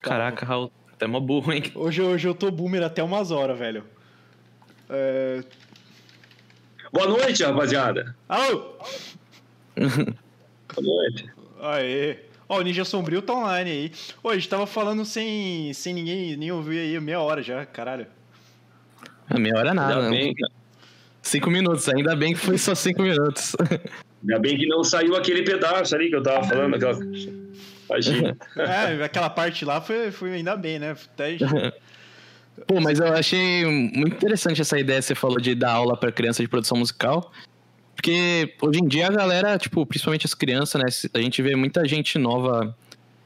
Caraca, Raul, até mó burro, hein? Hoje, hoje eu tô boomer até umas horas, velho. É... Boa noite, rapaziada. Alô! Boa noite. Aê. Ó, o Ninja Sombrio tá online aí. Ô, a gente tava falando sem, sem ninguém nem ouvir aí, meia hora já, caralho. A meia hora é nada, Ainda né? bem. Cinco minutos, ainda bem que foi só cinco minutos. Ainda bem que não saiu aquele pedaço ali que eu tava falando, aquela. Imagina. É, aquela parte lá foi, foi ainda bem, né? Até... Pô, mas eu achei muito interessante essa ideia que você falou de dar aula pra criança de produção musical. Porque hoje em dia a galera, tipo, principalmente as crianças, né? A gente vê muita gente nova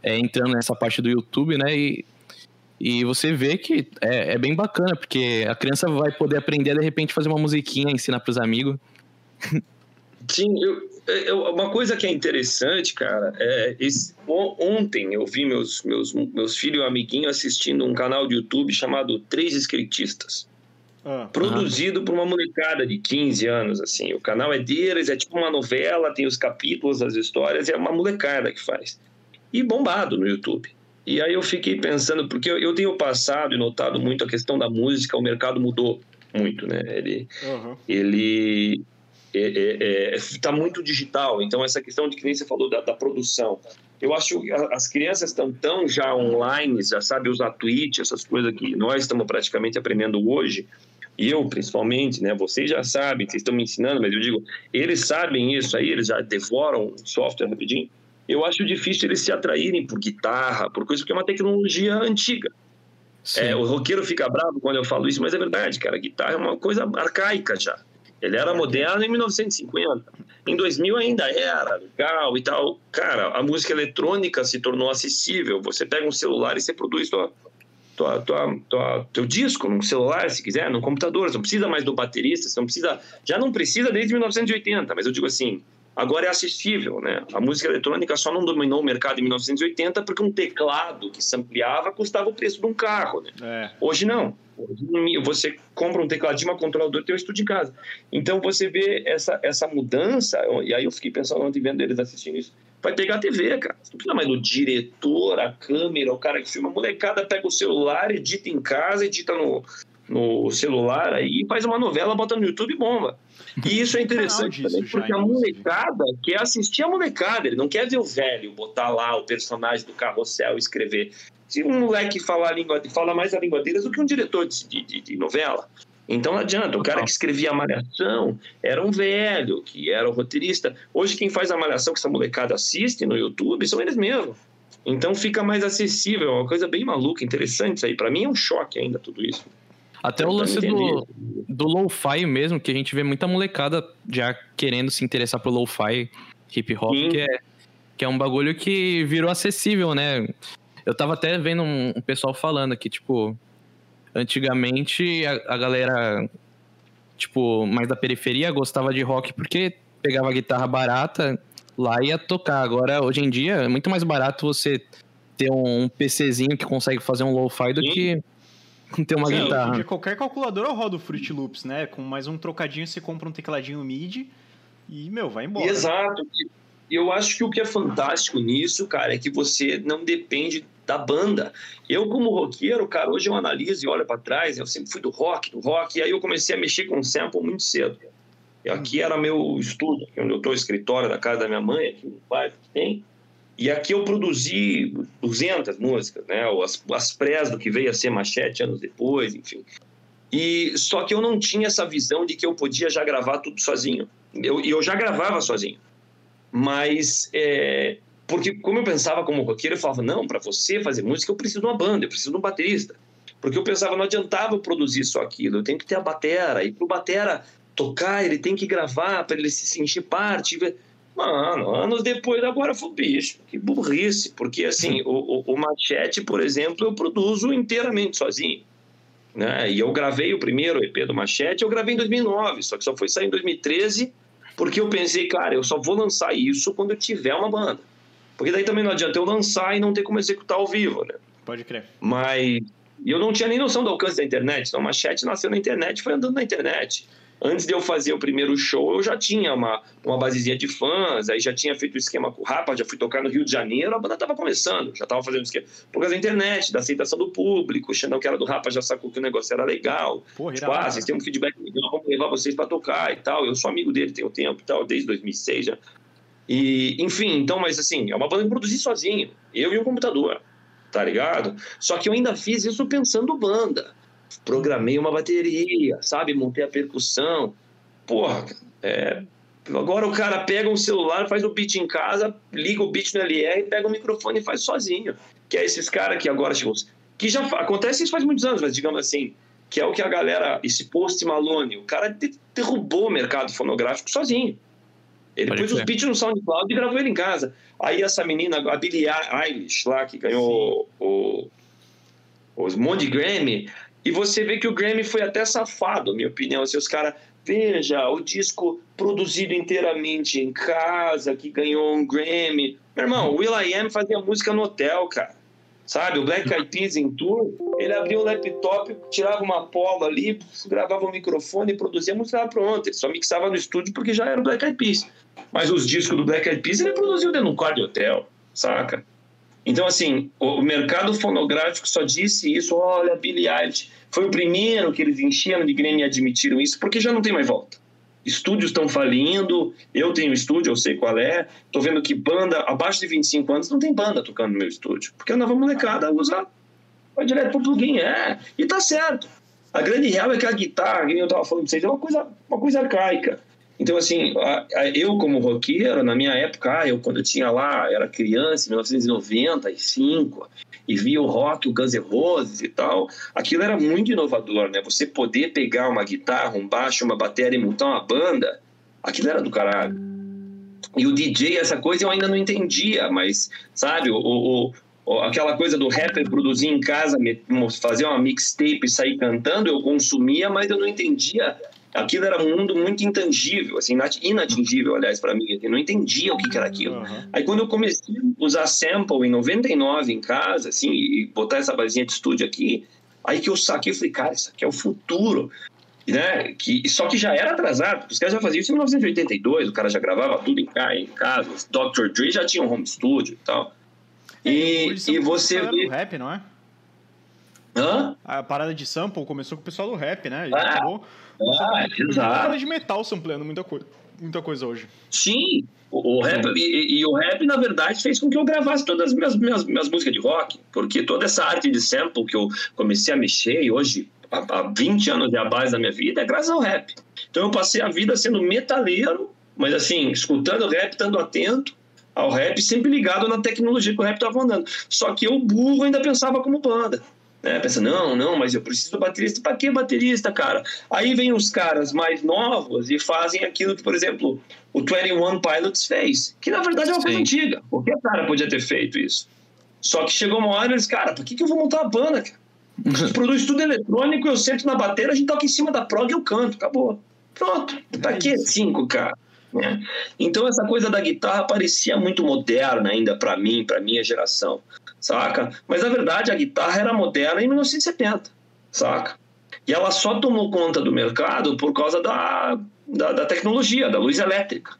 é, entrando nessa parte do YouTube, né? E, e você vê que é, é bem bacana, porque a criança vai poder aprender, de repente, fazer uma musiquinha, ensinar pros amigos. Sim, eu- uma coisa que é interessante, cara, é esse, on- ontem eu vi meus, meus, meus filhos e amiguinhos assistindo um canal de YouTube chamado Três Escritistas, Ah, produzido por uma molecada de 15 anos, assim. O canal é deles, é tipo uma novela, tem os capítulos, as histórias, é uma molecada que faz. E bombado no YouTube. E aí eu fiquei pensando, porque eu, tenho passado e notado muito a questão da música, o mercado mudou muito, né? Ele, aham. ele está muito digital. Então, essa questão de que nem você falou da, da produção. Eu acho que as crianças estão tão já online, já sabe usar Twitch, essas coisas que nós estamos praticamente aprendendo hoje. E eu, principalmente, né? Vocês já sabem, vocês estão me ensinando, mas eu digo, eles sabem isso aí, eles já devoram software rapidinho. Eu acho difícil eles se atraírem por guitarra, por coisa, porque é uma tecnologia antiga. É, o roqueiro fica bravo quando eu falo isso, mas é verdade, cara. A guitarra é uma coisa arcaica já. Ele era moderno em 1950. Em 2000 ainda era legal e tal. Cara, a música eletrônica se tornou acessível. Você pega um celular e você produz tua, tua, tua, tua- teu disco num celular, se quiser, num computador. Você não precisa mais do baterista, você não precisa. Já não precisa desde 1980, mas eu digo assim. Agora é acessível, né? A música eletrônica só não dominou o mercado em 1980 porque um teclado que se ampliava custava o preço de um carro, né? É. Hoje não. Hoje, você compra um tecladinho, uma controlador, tem um estúdio em casa. Então você vê essa, essa mudança, e aí eu fiquei pensando ontem vendo eles assistindo isso. Vai pegar a TV, cara. Você não precisa mais do diretor, a câmera, o cara que filma. A molecada pega o celular, edita em casa, edita no, no celular aí, faz uma novela, bota no YouTube e bomba. E isso é interessante também, já, porque a inclusive. molecada quer assistir a molecada, ele não quer ver o velho botar lá o personagem do carrossel e escrever. Se um moleque fala, a língua, fala mais a língua deles do que um diretor de, de, de novela. Então não adianta. O cara que escrevia a Malhação era um velho, que era o roteirista. Hoje quem faz a Malhação que essa molecada assiste no YouTube são eles mesmos. Então fica mais acessível, é uma coisa bem maluca, interessante isso aí. Pra mim é um choque ainda tudo isso. Até o lance do, do lo-fi mesmo, que a gente vê muita molecada já querendo se interessar por lo-fi, hip hop, Sim. que é, que é um bagulho que virou acessível, né? Eu tava até vendo um, um pessoal falando que, tipo, antigamente a, a galera, tipo, mais da periferia gostava de rock porque pegava a guitarra barata lá e ia tocar. Agora, hoje em dia, é muito mais barato você ter um, um PCzinho que consegue fazer um lo-fi do Sim. que ter uma Sim, hoje guitarra. dia qualquer calculadora roda o Fruit Loops, né? Com mais um trocadinho você compra um tecladinho MIDI e, meu, vai embora. Exato. Eu acho que o que é fantástico nisso, cara, é que você não depende da banda. Eu, como roqueiro, cara, hoje eu analiso e olho para trás, eu sempre fui do rock, do rock, e aí eu comecei a mexer com sample muito cedo. E aqui era meu estúdio, aqui onde eu estou, escritório da casa da minha mãe, aqui no bairro que tem. E aqui eu produzi 200 músicas, né? As, as prés do que veio a ser Machete anos depois, enfim. E só que eu não tinha essa visão de que eu podia já gravar tudo sozinho. Eu, e eu já gravava sozinho. Mas, é, porque como eu pensava como roqueiro, eu falava, não, para você fazer música eu preciso de uma banda, eu preciso de um baterista. Porque eu pensava, não adiantava eu produzir só aquilo, eu tenho que ter a batera. E pro batera tocar, ele tem que gravar para ele se sentir parte. Mano, anos depois, agora falei, bicho, que burrice. Porque, assim, o, o, o Machete, por exemplo, eu produzo inteiramente sozinho. Né? E eu gravei o primeiro EP do Machete, eu gravei em 2009, só que só foi sair em 2013, porque eu pensei, cara, eu só vou lançar isso quando eu tiver uma banda. Porque daí também não adianta eu lançar e não ter como executar ao vivo, né? Pode crer. Mas eu não tinha nem noção do alcance da internet. Então, o Machete nasceu na internet, foi andando na internet. Antes de eu fazer o primeiro show, eu já tinha uma, uma basezinha de fãs, aí já tinha feito o esquema com o Rapa, já fui tocar no Rio de Janeiro, a banda tava começando, já tava fazendo esquema. Por causa da internet, da aceitação do público, o Xandão, que era do Rapa, já sacou que o negócio era legal. Porra, tipo, ah, vocês têm um feedback legal, vamos levar vocês para tocar e tal. Eu sou amigo dele tem o um tempo e tal, desde 2006 já. E, enfim, então, mas assim, é uma banda que produzi sozinho, eu e o computador, tá ligado? Só que eu ainda fiz isso pensando banda programei uma bateria, sabe? Montei a percussão. Porra, é... agora o cara pega um celular, faz o beat em casa, liga o beat no LR, pega o microfone e faz sozinho. Que é esses caras que agora chegou. Que já acontece isso faz muitos anos, mas digamos assim, que é o que a galera, esse post Malone, o cara derrubou o mercado fonográfico sozinho. Ele Pode pôs os beats no SoundCloud e gravou ele em casa. Aí essa menina, a Billie Eilish, lá, que ganhou o, o, os Monte Grammy, e você vê que o Grammy foi até safado, minha opinião. Se os caras. Veja, o disco produzido inteiramente em casa, que ganhou um Grammy. Meu irmão, o Will.i.am fazia música no hotel, cara. Sabe? O Black Eyed Peas em tour, ele abria o laptop, tirava uma polo ali, gravava o microfone e produzia a música pronta. Ele só mixava no estúdio porque já era o Black Eyed Peas. Mas os discos do Black Eyed Peas ele produziu dentro de um quarto de hotel, saca? Então, assim, o mercado fonográfico só disse isso, olha, Billie Eilish foi o primeiro que eles encheram de Grêmio e admitiram isso, porque já não tem mais volta. Estúdios estão falindo, eu tenho estúdio, eu sei qual é, tô vendo que banda abaixo de 25 anos não tem banda tocando no meu estúdio, porque a nova molecada usa, vai direto pro plugin, é, e tá certo. A grande real é que a guitarra, que eu tava falando pra vocês, é uma coisa, uma coisa arcaica. Então, assim, eu como roqueiro, na minha época, eu quando eu tinha lá, era criança, em 1995, e via o rock, o Guns N' Roses e tal, aquilo era muito inovador, né? Você poder pegar uma guitarra, um baixo, uma bateria e montar uma banda, aquilo era do caralho. E o DJ, essa coisa eu ainda não entendia, mas, sabe, o, o aquela coisa do rapper produzir em casa, fazer uma mixtape e sair cantando, eu consumia, mas eu não entendia aquilo era um mundo muito intangível, assim, inatingível, aliás, para mim. Eu não entendia o que, que era aquilo. Uhum. Aí quando eu comecei a usar sample em 99 em casa, assim, e botar essa basinha de estúdio aqui, aí que eu saquei e falei, cara, isso aqui é o futuro. Né? Que, só que já era atrasado, porque os caras já faziam isso em 1982, o cara já gravava tudo em, em casa, os Dr. Dre já tinha um home studio e tal. É, e, e você vê... rap, não é? Hã? A parada de sample começou com o pessoal do rap, né? Ah, acabou ah, exato. de metal sampleando muita coisa, muita coisa hoje. Sim, o, o rap, e, e, o rap, na verdade, fez com que eu gravasse todas as minhas, minhas, minhas músicas de rock, porque toda essa arte de sample que eu comecei a mexer e hoje, há, há 20 anos é a base da minha vida, é graças ao rap. Então eu passei a vida sendo metaleiro, mas assim, escutando rap, estando atento ao rap, sempre ligado na tecnologia que o rap estava andando. Só que eu, burro, ainda pensava como banda. Né? Pensa, não, não, mas eu preciso baterista. Para que baterista, cara? Aí vem os caras mais novos e fazem aquilo que, por exemplo, o 21 Pilots fez, que na verdade é uma Sim. coisa antiga. Qualquer cara podia ter feito isso. Só que chegou uma hora e eles, cara, por que, que eu vou montar uma banda, cara? A produz tudo eletrônico, eu sento na bateria, a gente toca em cima da prog e eu canto, acabou. Pronto, tá aqui é cinco, cara. Né? Então essa coisa da guitarra parecia muito moderna ainda para mim, para minha geração saca? Mas na verdade a guitarra era moderna em 1970, saca? E ela só tomou conta do mercado por causa da, da, da tecnologia, da luz elétrica.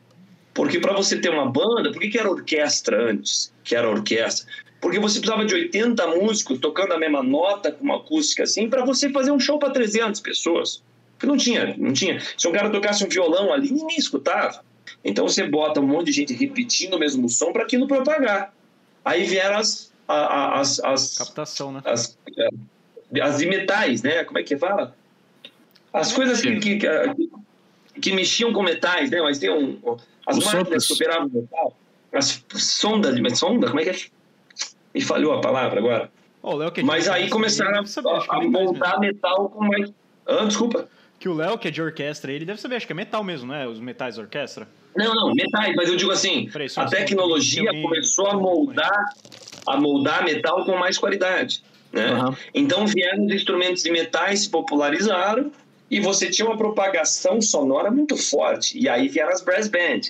Porque para você ter uma banda, por que, que era orquestra antes? Que era orquestra? Porque você precisava de 80 músicos tocando a mesma nota, com uma acústica assim, para você fazer um show para 300 pessoas. Porque não tinha, não tinha. Se um cara tocasse um violão ali, ninguém escutava. Então você bota um monte de gente repetindo o mesmo som para aquilo propagar. Aí vieram as as, as captação, né? As, é, as de metais, né? Como é que fala? As coisas que, que, que, que, mexiam com metais, né? Mas tem um, as Os máquinas que operavam metal, as sondas de sonda, como é que é? Me falhou a palavra agora. Oh, Léo, que Mas aí começaram saber, a, a montar metal com mais. Ah, desculpa. Que o Léo, que é de orquestra, ele deve saber, acho que é metal mesmo, né? Os metais orquestra. Não, não, metais, mas eu digo assim, a tecnologia começou a moldar a moldar metal com mais qualidade. Né? Uhum. Então vieram os instrumentos de metais se popularizaram e você tinha uma propagação sonora muito forte. E aí vieram as brass band.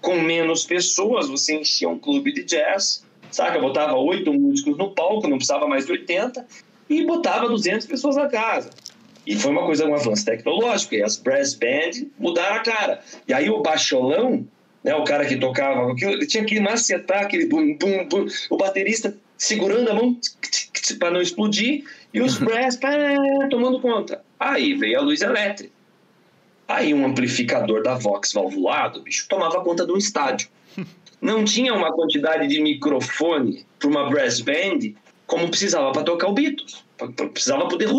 Com menos pessoas, você enchia um clube de jazz, saca? Botava oito músicos no palco, não precisava mais de 80, e botava 200 pessoas na casa. E foi uma coisa, um avanço tecnológico. E as brass band mudaram a cara. E aí o baixolão, né, o cara que tocava aquilo, ele tinha que macetar aquele bum, bum, bum. O baterista segurando a mão para não explodir e os brass pá, tomando conta. Aí veio a luz elétrica. Aí um amplificador da Vox valvulado, bicho, tomava conta de um estádio. Não tinha uma quantidade de microfone para uma brass band como precisava para tocar o Beatles. Precisava poder The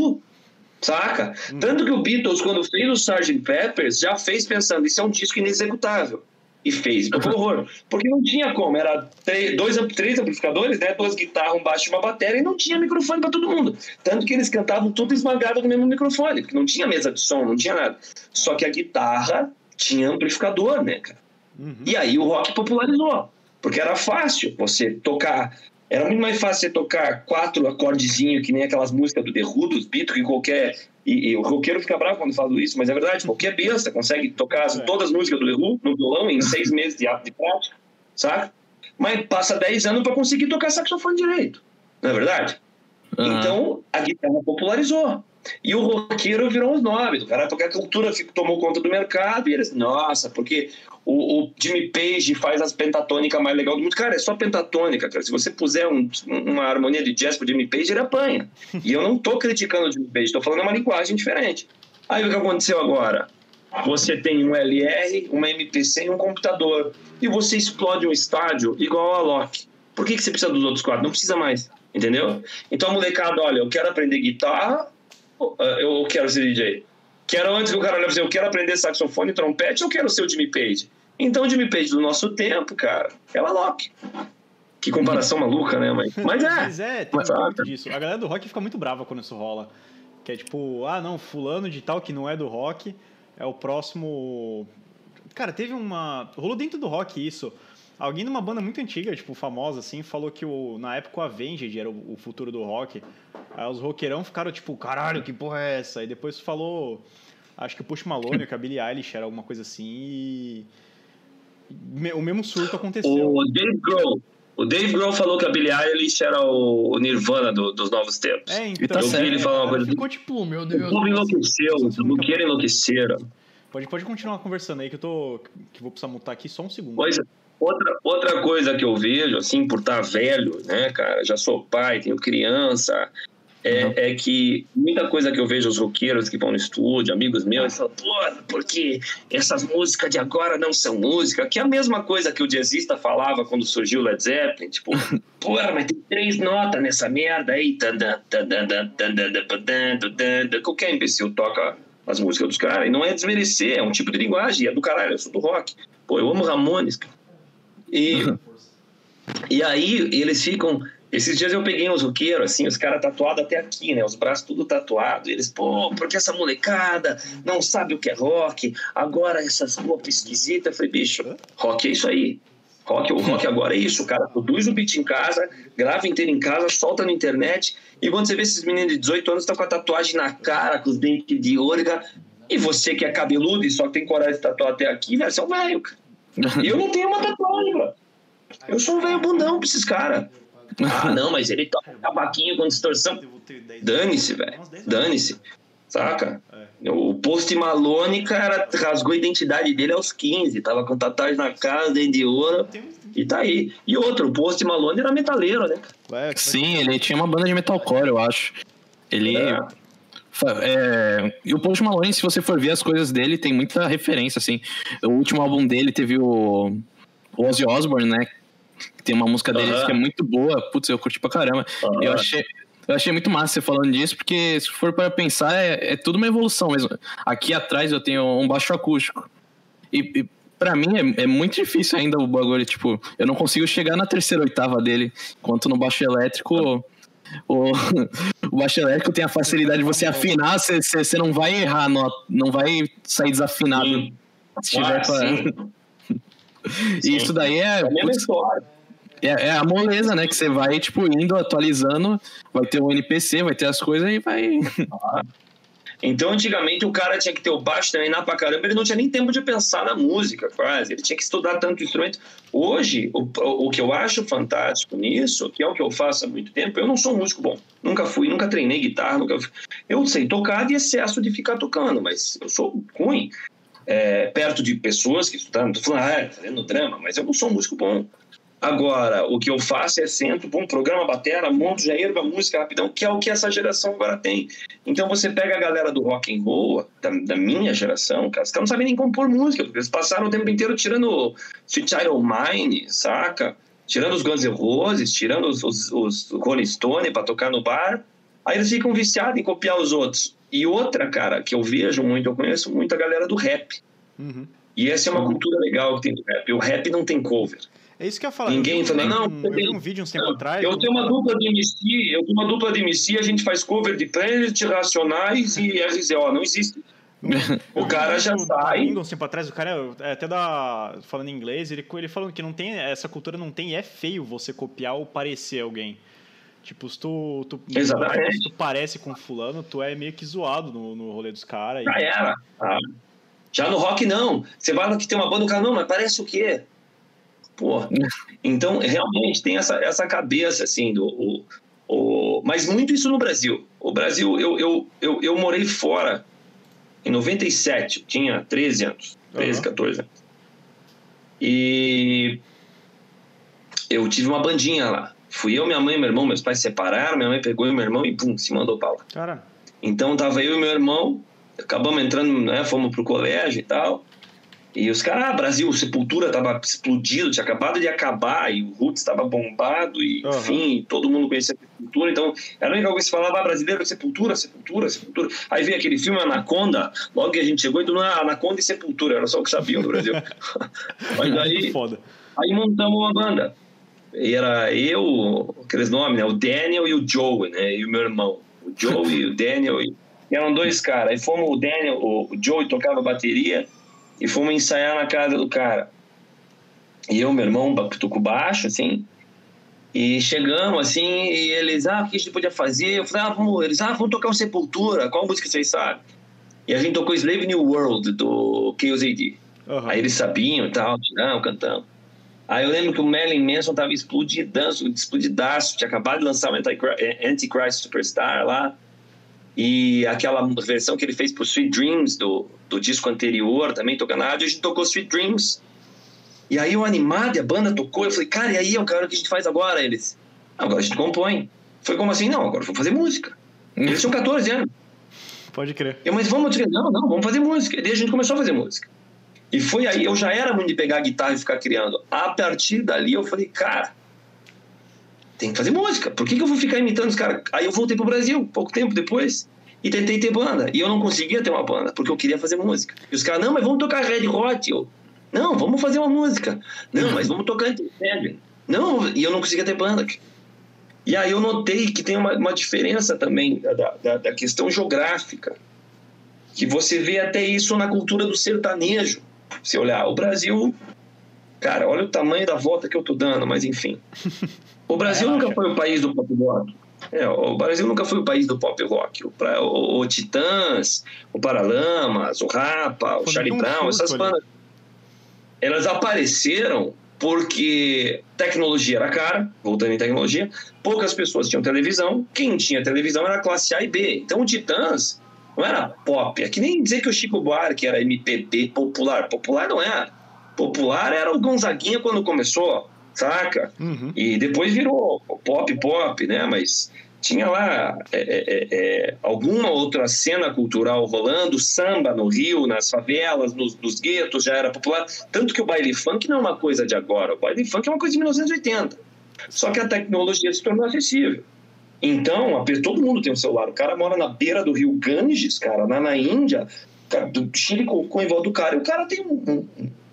Saca? Hum. Tanto que o Beatles, quando fez o Sgt. Peppers, já fez pensando, isso é um disco inexecutável e fez. Então foi horror. Porque não tinha como, era três, dois, três amplificadores, né? Duas guitarras, um baixo e uma bateria, e não tinha microfone para todo mundo. Tanto que eles cantavam tudo esmagado no mesmo microfone, porque não tinha mesa de som, não tinha nada. Só que a guitarra tinha amplificador, né, cara? Uhum. E aí o rock popularizou. Porque era fácil você tocar. Era muito mais fácil você tocar quatro acordezinhos, que nem aquelas músicas do The Who, dos Beatles, que qualquer e, e, o roqueiro fica bravo quando falo isso, mas é verdade. Qualquer besta consegue tocar é. todas as músicas do The Who no violão em seis meses de, de prática, sabe? Mas passa dez anos para conseguir tocar saxofone direito, não é verdade? Uhum. Então a guitarra popularizou. E o roqueiro virou os nomes, o cara, porque a cultura tomou conta do mercado e eles, nossa, porque o, o Jimmy Page faz as pentatônicas mais legais do mundo. Cara, é só pentatônica, cara. Se você puser um, uma harmonia de jazz pro Jimmy Page, ele apanha. E eu não tô criticando o Jimmy Page, tô falando uma linguagem diferente. Aí o que aconteceu agora? Você tem um LR, uma MPC e um computador. E você explode um estádio igual a Loki. Por que, que você precisa dos outros quatro? Não precisa mais. Entendeu? Então, molecada, olha, eu quero aprender guitarra, eu quero ser DJ. Quero antes que o cara olhe eu quero aprender saxofone e trompete ou quero ser o Jimmy Page? Então, o Jimmy Page do nosso tempo, cara, é o Alok. Que comparação maluca, né? Mas, mas é. Mas é, tem muito disso. A galera do rock fica muito brava quando isso rola. Que é tipo, ah, não, fulano de tal que não é do rock é o próximo. Cara, teve uma. Rolou dentro do rock isso. Alguém numa banda muito antiga, tipo, famosa, assim, falou que o, na época o Avenged era o, o futuro do rock. Aí os roqueirão ficaram tipo, caralho, que porra é essa? E depois falou, acho que o Push Malone, que a Billie Eilish era alguma coisa assim e... O mesmo surto aconteceu. O Dave Grohl, o Dave Grohl falou que a Billie Eilish era o Nirvana do, dos novos tempos. É, então. Eu vi ele falar uma coisa. Ficou tipo, meu Deus. O povo enlouqueceu, o buqueiro enlouqueceram. Pode, pode continuar conversando aí que eu tô. que vou precisar mutar aqui só um segundo. Pois é. Outra, outra coisa que eu vejo, assim, por estar velho, né, cara, já sou pai, tenho criança, é, uhum. é, que muita coisa que eu vejo os roqueiros que vão no estúdio, amigos meus, falam, pô, porque essas músicas de agora não são música, que é a mesma coisa que o jazzista falava quando surgiu o Led Zeppelin, tipo, porra, mas tem três notas nessa merda aí, qualquer imbecil toca as músicas dos caras, e não é desmerecer, é um tipo de linguagem, é do caralho, eu sou do rock. Pô, eu amo Ramones, cara. E, e aí eles ficam. Esses dias eu peguei uns roqueiros, assim, os caras tatuados até aqui, né? Os braços tudo tatuados. Eles, pô, porque essa molecada não sabe o que é rock, agora essas roupas esquisitas. Eu falei, bicho, rock é isso aí. Rock, o rock agora é isso, o cara produz o beat em casa, grava inteiro em casa, solta na internet, e quando você vê esses meninos de 18 anos tá com a tatuagem na cara, com os dentes de ôrega, e você que é cabeludo e só tem coragem de tatuar até aqui, velho, você é um velho, cara. E eu não tenho uma tatuagem, bro. Eu sou um velho bundão pra esses caras. Ah, não, mas ele toca tabaquinho com distorção. Dane-se, velho. Dane-se. Saca? O Post Malone, cara, rasgou a identidade dele aos 15. Tava com tatuagem na cara, dentro de ouro. E tá aí. E outro, o Post Malone era metaleiro, né? Sim, ele tinha uma banda de metalcore, eu acho. Ele. É. É, e o Post Malone, se você for ver as coisas dele, tem muita referência, assim. O último álbum dele teve o, o Ozzy Osbourne, né? Tem uma música dele que é muito boa. Putz, eu curti pra caramba. Eu achei... Eu achei muito massa você falando disso, porque se for para pensar, é, é tudo uma evolução mesmo. Aqui atrás eu tenho um baixo acústico. E, e para mim é, é, muito difícil ainda o bagulho, tipo, eu não consigo chegar na terceira oitava dele, enquanto no baixo elétrico o, o baixo elétrico tem a facilidade de você afinar, você, você não vai errar, não, não vai sair desafinado. Sim. Se tiver ah, pra... E isso daí é. É, é, a moleza, né? Que você vai, tipo, indo, atualizando, vai ter um NPC, vai ter as coisas e vai. Ah. Então, antigamente, o cara tinha que ter o baixo treinar pra caramba, ele não tinha nem tempo de pensar na música, quase. Ele tinha que estudar tanto instrumento. Hoje, o, o que eu acho fantástico nisso, que é o que eu faço há muito tempo, eu não sou um músico bom. Nunca fui, nunca treinei guitarra, nunca Eu sei tocar de excesso de ficar tocando, mas eu sou ruim. É, perto de pessoas que estudam, tô falando, ah, tá fazendo drama, mas eu não sou um músico bom. Agora, o que eu faço é sento, bom programa, batera, monto, já erva música rapidão, que é o que essa geração agora tem. Então você pega a galera do rock and roll, da, da minha geração, cara, os caras não sabem nem compor música, porque eles passaram o tempo inteiro tirando Sweet Child of Mine, saca? Tirando os Guns N' Roses, tirando os, os, os Rolling Stone para tocar no bar. Aí eles ficam viciados em copiar os outros. E outra, cara, que eu vejo muito, eu conheço muito a galera do rap. Uhum. E essa é uma cultura legal que tem do rap. O rap não tem cover. É isso que eu ia falar. Ninguém fala, não. Um, eu vi um vídeo uns tempos atrás. Eu tenho uma dupla de MC, eu tenho uma dupla de MC, a gente faz cover de Planet, Racionais e RZO. Não existe. o cara já sai. Um tempo atrás, o cara é, até da. falando em inglês, ele, ele falando que não tem. Essa cultura não tem. É feio você copiar ou parecer alguém. Tipo, se tu, tu, Exatamente. se tu parece com fulano, tu é meio que zoado no, no rolê dos caras. Já era. Ah. Já no rock, não. Você vai lá que tem uma banda, o cara, não, mas parece o quê? Pô, então realmente tem essa, essa cabeça assim do o, o, mas muito isso no Brasil. O Brasil, eu, eu, eu, eu morei fora em 97, eu tinha 13 anos, 13, uhum. 14 anos. E eu tive uma bandinha lá. Fui eu, minha mãe e meu irmão, meus pais se separaram, minha mãe pegou meu irmão e pum, se mandou pra lá. Cara. Então tava eu e meu irmão, acabamos entrando, né, fomos pro colégio e tal. E os caras, ah, Brasil, Sepultura tava explodido, tinha acabado de acabar, e o Roots estava bombado, e uhum. enfim, todo mundo conhecia Sepultura, então era a única coisa que se falava, ah, brasileiro, Sepultura, Sepultura, Sepultura. Aí veio aquele filme Anaconda, logo que a gente chegou, então, ah, Anaconda e Sepultura, era só o que sabiam do Brasil. Mas aí, Foda. aí montamos uma banda. E era eu, aqueles nomes, né? O Daniel e o Joe, né? E o meu irmão. O Joe e o Daniel. E... Eram dois caras. Aí fomos o Daniel, o Joe tocava bateria e fomos ensaiar na casa do cara. E eu, meu irmão, com baixo, assim, e chegamos, assim, e eles, ah, o que a gente podia fazer? Eu falei, ah, vamos, eles, ah, vamos tocar um Sepultura, qual música vocês sabem? E a gente tocou Slave New World, do Chaos AD. Uhum. Aí eles sabiam e tal, não, cantamos. Aí eu lembro que o Merlin Manson tava explodidaço, explodidaço, tinha acabado de lançar o Antichrist Superstar lá. E aquela versão que ele fez pro Sweet Dreams do, do disco anterior, também tocando rádio, a gente tocou Sweet Dreams. E aí eu animado, e a banda tocou, eu falei, cara, e aí, o cara, o que a gente faz agora? Eles, agora a gente compõe. Foi como assim? Não, agora vou fazer música. Eles tinham 14 anos. Pode crer. Eu, mas vamos, não, não, vamos fazer música. E daí a gente começou a fazer música. E foi aí, eu já era muito de pegar a guitarra e ficar criando. A partir dali eu falei, cara, tem que fazer música. Por que, que eu vou ficar imitando os caras? Aí eu voltei pro Brasil, pouco tempo depois, e tentei ter banda. E eu não conseguia ter uma banda, porque eu queria fazer música. E os caras, não, mas vamos tocar Red Hot. Eu, não, vamos fazer uma música. Não, mas vamos tocar Intercede. Não, e eu não conseguia ter banda. E aí eu notei que tem uma, uma diferença também da, da, da questão geográfica. Que você vê até isso na cultura do sertanejo. Se olhar, o Brasil Cara, olha o tamanho da volta que eu tô dando, mas enfim. O Brasil nunca foi o país do pop rock. É, o Brasil nunca foi o país do pop rock. O, o, o Titãs, o Paralamas, o Rapa, o Charlie Brown, essas bandas. Elas apareceram porque tecnologia era cara, voltando em tecnologia, poucas pessoas tinham televisão, quem tinha televisão era classe A e B. Então o Titãs não era pop, é que nem dizer que o Chico Buarque era MPB popular, popular não era. Popular era o Gonzaguinha quando começou, saca? Uhum. E depois virou pop, pop, né? Mas tinha lá é, é, é, é, alguma outra cena cultural rolando, samba no Rio, nas favelas, nos, nos, guetos, já era popular. Tanto que o baile funk não é uma coisa de agora, o baile funk é uma coisa de 1980. Só que a tecnologia se tornou acessível. Então, todo mundo tem um celular. O cara mora na beira do rio Ganges, cara, lá na Índia, do Chile com, com o envolve do cara, e o cara tem um,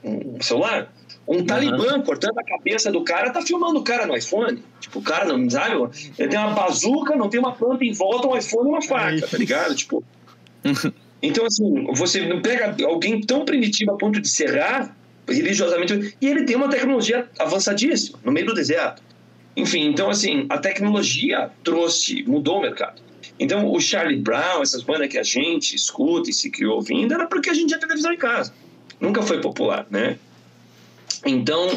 um, um celular. Um uhum. talibã cortando a cabeça do cara tá filmando o cara no iPhone. Tipo, o cara não sabe, ele tem uma bazuca, não tem uma planta em volta, um iPhone e uma faca, tá ligado? Tipo. Então, assim, você pega alguém tão primitivo a ponto de serrar religiosamente, e ele tem uma tecnologia avançadíssima no meio do deserto. Enfim, então, assim, a tecnologia trouxe, mudou o mercado. Então, o Charlie Brown, essas bandas que a gente escuta e se criou ouvindo, era porque a gente tinha televisão em casa. Nunca foi popular, né? Então,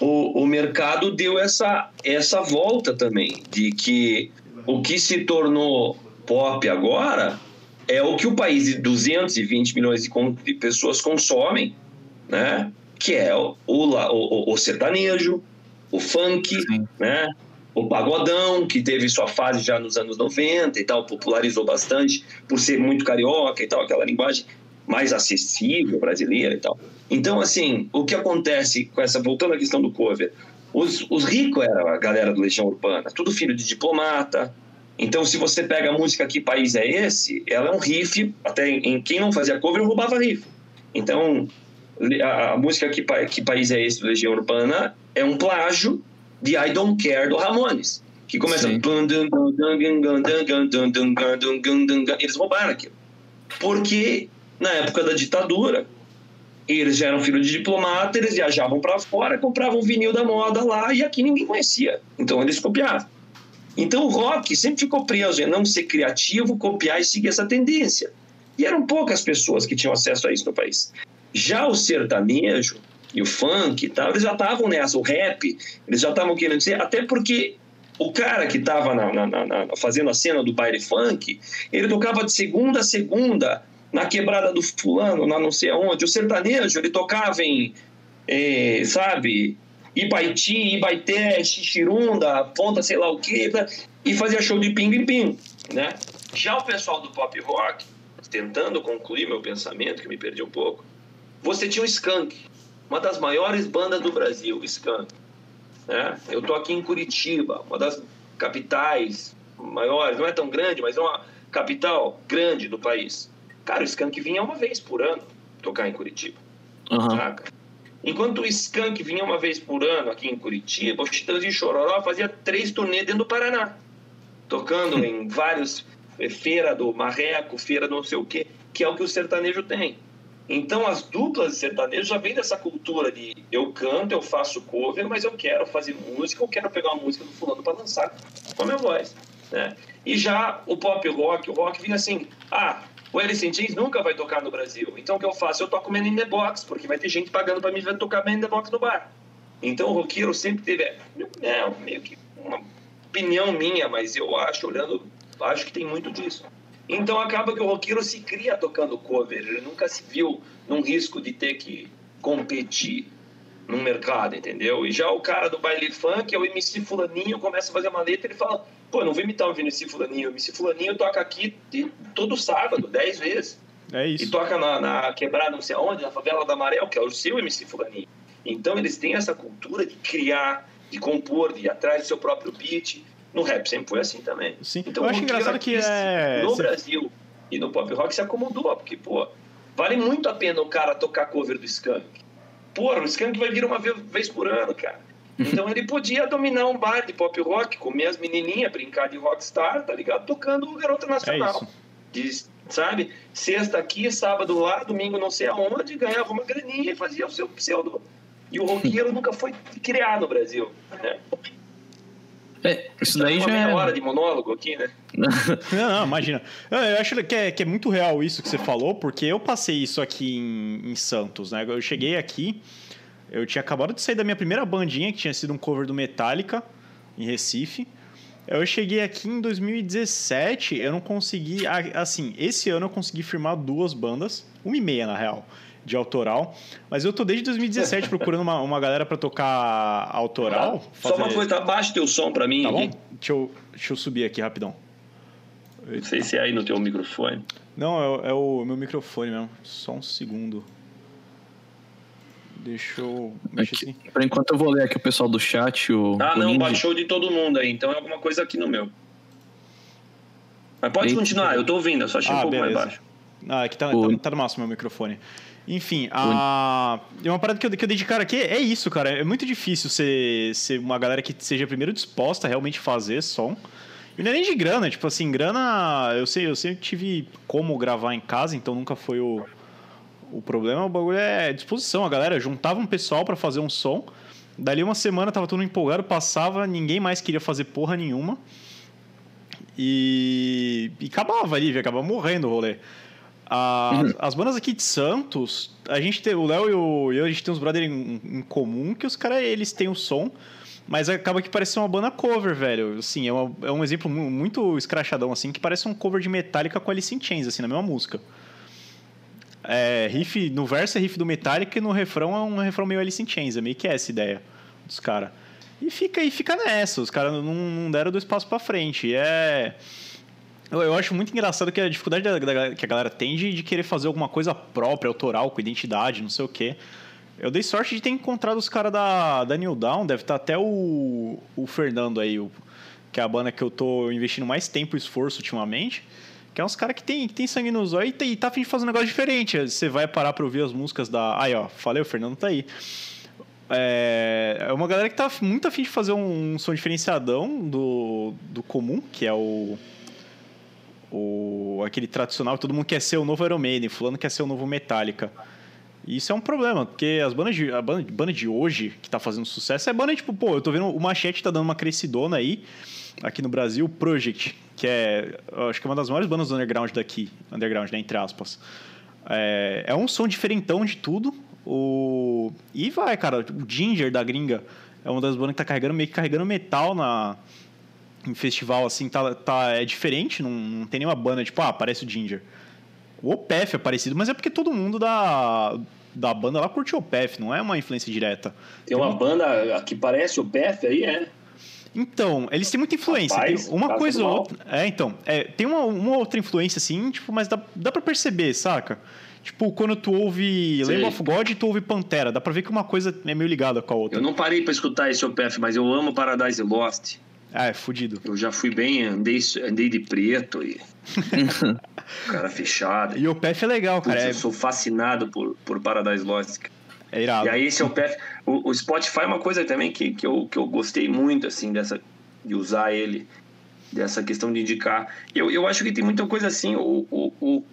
o, o mercado deu essa, essa volta também, de que o que se tornou pop agora é o que o país de 220 milhões de pessoas consomem, né? que é o, o, o sertanejo, o funk, Sim. né? o pagodão, que teve sua fase já nos anos 90 e tal, popularizou bastante por ser muito carioca e tal, aquela linguagem mais acessível brasileira e tal. Então, assim, o que acontece com essa, voltando à questão do cover, os, os ricos era a galera do Legião Urbana, tudo filho de diplomata. Então, se você pega a música Que País é Esse, ela é um riff, até em quem não fazia cover roubava riff. Então, a, a música que, que País é Esse do Legião Urbana é um plágio de I Don't Care do Ramones, que começa. Eles roubaram aquilo. Porque na época da ditadura, eles já eram filhos de diplomata, eles viajavam para fora, compravam vinil da moda lá e aqui ninguém conhecia. Então eles copiavam. Então o rock sempre ficou preso em não ser criativo, copiar e seguir essa tendência. E eram poucas pessoas que tinham acesso a isso no país. Já o sertanejo e o funk e tal, eles já estavam nessa, o rap, eles já estavam querendo dizer, até porque o cara que estava fazendo a cena do baile funk, ele tocava de segunda a segunda na quebrada do fulano, na não sei aonde. O sertanejo, ele tocava em, é, sabe, Ibaiti, Ibaité, Xixirunda, Ponta sei lá o quê, e fazia show de pingo-em-pingo, né? Já o pessoal do pop rock, tentando concluir meu pensamento, que me perdi um pouco, você tinha o Skank, uma das maiores bandas do Brasil, Skank. Né? Eu tô aqui em Curitiba, uma das capitais maiores, não é tão grande, mas é uma capital grande do país. Cara, o Skank vinha uma vez por ano tocar em Curitiba. Uhum. Saca? Enquanto o Skank vinha uma vez por ano aqui em Curitiba, o Titãs de Chororó fazia três turnês dentro do Paraná. Tocando em vários... Eh, feira do Marreco, feira do não sei o quê, que é o que o sertanejo tem. Então, as duplas de sertanejo já vem dessa cultura de eu canto, eu faço cover, mas eu quero fazer música, eu quero pegar uma música do fulano para lançar com a minha voz. Né? E já o pop rock, o rock vinha assim, ah, o Alice in Chains nunca vai tocar no Brasil. Então o que eu faço? Eu toco Man in the Box, porque vai ter gente pagando para mim tocar Man in the Box no bar. Então o roqueiro sempre teve, é, meio que uma opinião minha, mas eu acho, olhando, acho que tem muito disso. Então acaba que o roqueiro se cria tocando cover, ele nunca se viu num risco de ter que competir no mercado, entendeu? E já o cara do baile funk, é o MC fulaninho, começa a fazer uma letra e ele fala Pô, não vou imitar o Vinicius Fulaninho. O Vinicius Fulaninho toca aqui todo sábado, dez vezes. É isso. E toca na, na quebrada, não sei aonde, na favela da Amarel, que é o seu MC Fulaninho. Então eles têm essa cultura de criar, de compor, de ir atrás do seu próprio beat. No rap sempre foi assim também. Sim. Então, eu acho engraçado que é... no Brasil e no pop rock se acomodou, porque, pô, vale muito a pena o cara tocar cover do Skank. Porra, o Skank vai vir uma vez por ano, cara. Então ele podia dominar um bar de pop rock, comer as menininhas, brincar de rockstar, tá ligado? Tocando Garota Nacional. É de, sabe? Sexta aqui, sábado lá, domingo não sei aonde, ganhava uma graninha e fazia o seu pseudo. E o roqueiro nunca foi criado no Brasil, né? É, isso daí já é... hora de monólogo aqui, né? não, não, imagina. Eu acho que é, que é muito real isso que você falou, porque eu passei isso aqui em, em Santos, né? Eu cheguei aqui... Eu tinha acabado de sair da minha primeira bandinha, que tinha sido um cover do Metallica, em Recife. Eu cheguei aqui em 2017, eu não consegui. Assim, esse ano eu consegui firmar duas bandas, uma e meia na real, de autoral. Mas eu tô desde 2017 procurando uma, uma galera para tocar autoral. Fazer... Só uma coisa, abaixa teu som para mim. Tá bom? Deixa eu, deixa eu subir aqui rapidão. Não sei se é aí no teu microfone. Não, é, é o meu microfone mesmo. Só um segundo. Deixa eu mexer aqui, assim. Por enquanto eu vou ler aqui o pessoal do chat. O, ah, o não, baixou de todo mundo aí, então é alguma coisa aqui no meu. Mas pode Eita, continuar, eu tô ouvindo, eu só achei ah, um pouco beleza. mais baixo. Ah, aqui tá, o... tá, tá no máximo meu microfone. Enfim, a... é uma parada que eu, que eu dei de cara aqui é isso, cara. É muito difícil ser, ser uma galera que seja primeiro disposta a realmente fazer som. E não é nem de grana, tipo assim, grana. Eu sei, eu sempre tive como gravar em casa, então nunca foi o, o problema, o bagulho é disposição. A galera juntava um pessoal para fazer um som. Dali uma semana tava todo empolgado, passava, ninguém mais queria fazer porra nenhuma. E, e acabava ali, acabava morrendo o rolê. As, uhum. as bandas aqui de Santos, a gente tem, o Léo e o eu, a gente tem uns brothers em, em, comum que os caras, eles têm o som. Mas acaba que parece uma banda cover, velho. Assim, é, uma, é um exemplo muito escrachadão, assim, que parece um cover de Metallica com Alice in Chains, assim, na mesma música. É, riff, no verso é riff do Metallica e no refrão é um refrão meio Alice in Chains. É meio que essa ideia dos caras. E fica, e fica nessa, os caras não, não deram dois passos pra frente. E é... Eu, eu, acho muito engraçado que a dificuldade da, da, que a galera tem de, de, querer fazer alguma coisa própria, autoral, com identidade, não sei o quê. Eu dei sorte de ter encontrado os caras da, da New Down, deve estar até o, o Fernando aí, o, que é a banda que eu tô investindo mais tempo e esforço ultimamente. Que é uns caras que tem, que tem sangue nos olhos e, e tá afim de fazer um negócio diferente. Você vai parar pra ouvir as músicas da. Aí, ó, falei, o Fernando tá aí. É, é uma galera que tá muito afim de fazer um, um som diferenciadão do, do comum, que é o o, aquele tradicional, todo mundo quer ser o novo Iron Maiden, fulano quer ser o novo Metallica. E isso é um problema, porque as bandas de, a banda, banda de hoje que tá fazendo sucesso é banda tipo, pô, eu tô vendo o Machete tá dando uma crescidona aí, aqui no Brasil, Project, que é, acho que é uma das maiores bandas do underground daqui, underground, né, entre aspas. É, é um som diferentão de tudo, o... e vai, cara, o Ginger da gringa é uma das bandas que tá carregando, meio que carregando metal na, em festival, assim, tá, tá, é diferente, não, não tem nenhuma banda, tipo, ah, aparece o Ginger. O Opeth é parecido, mas é porque todo mundo da, da banda lá curte o Opeth, não é uma influência direta. Tem uma banda que parece o Opeth aí, é? Então, eles têm muita influência. Rapaz, uma coisa ou outra. É, então. É, tem uma, uma outra influência, assim, tipo, mas dá, dá pra perceber, saca? Tipo, quando tu ouve Lamb of God e tu ouve Pantera, dá pra ver que uma coisa é meio ligada com a outra. Eu não parei pra escutar esse Opeth, mas eu amo Paradise Lost. Ah, é fudido. Eu já fui bem, andei, andei de preto e. cara fechado. E o PF é legal, cara. Putz, é... Eu sou fascinado por, por Paradise Lost. É irado. E aí esse é o PF. O, o, Spotify é uma coisa também que, que, eu, que eu gostei muito, assim, dessa, de usar ele, dessa questão de indicar. Eu, eu acho que tem muita coisa assim, o, o, o,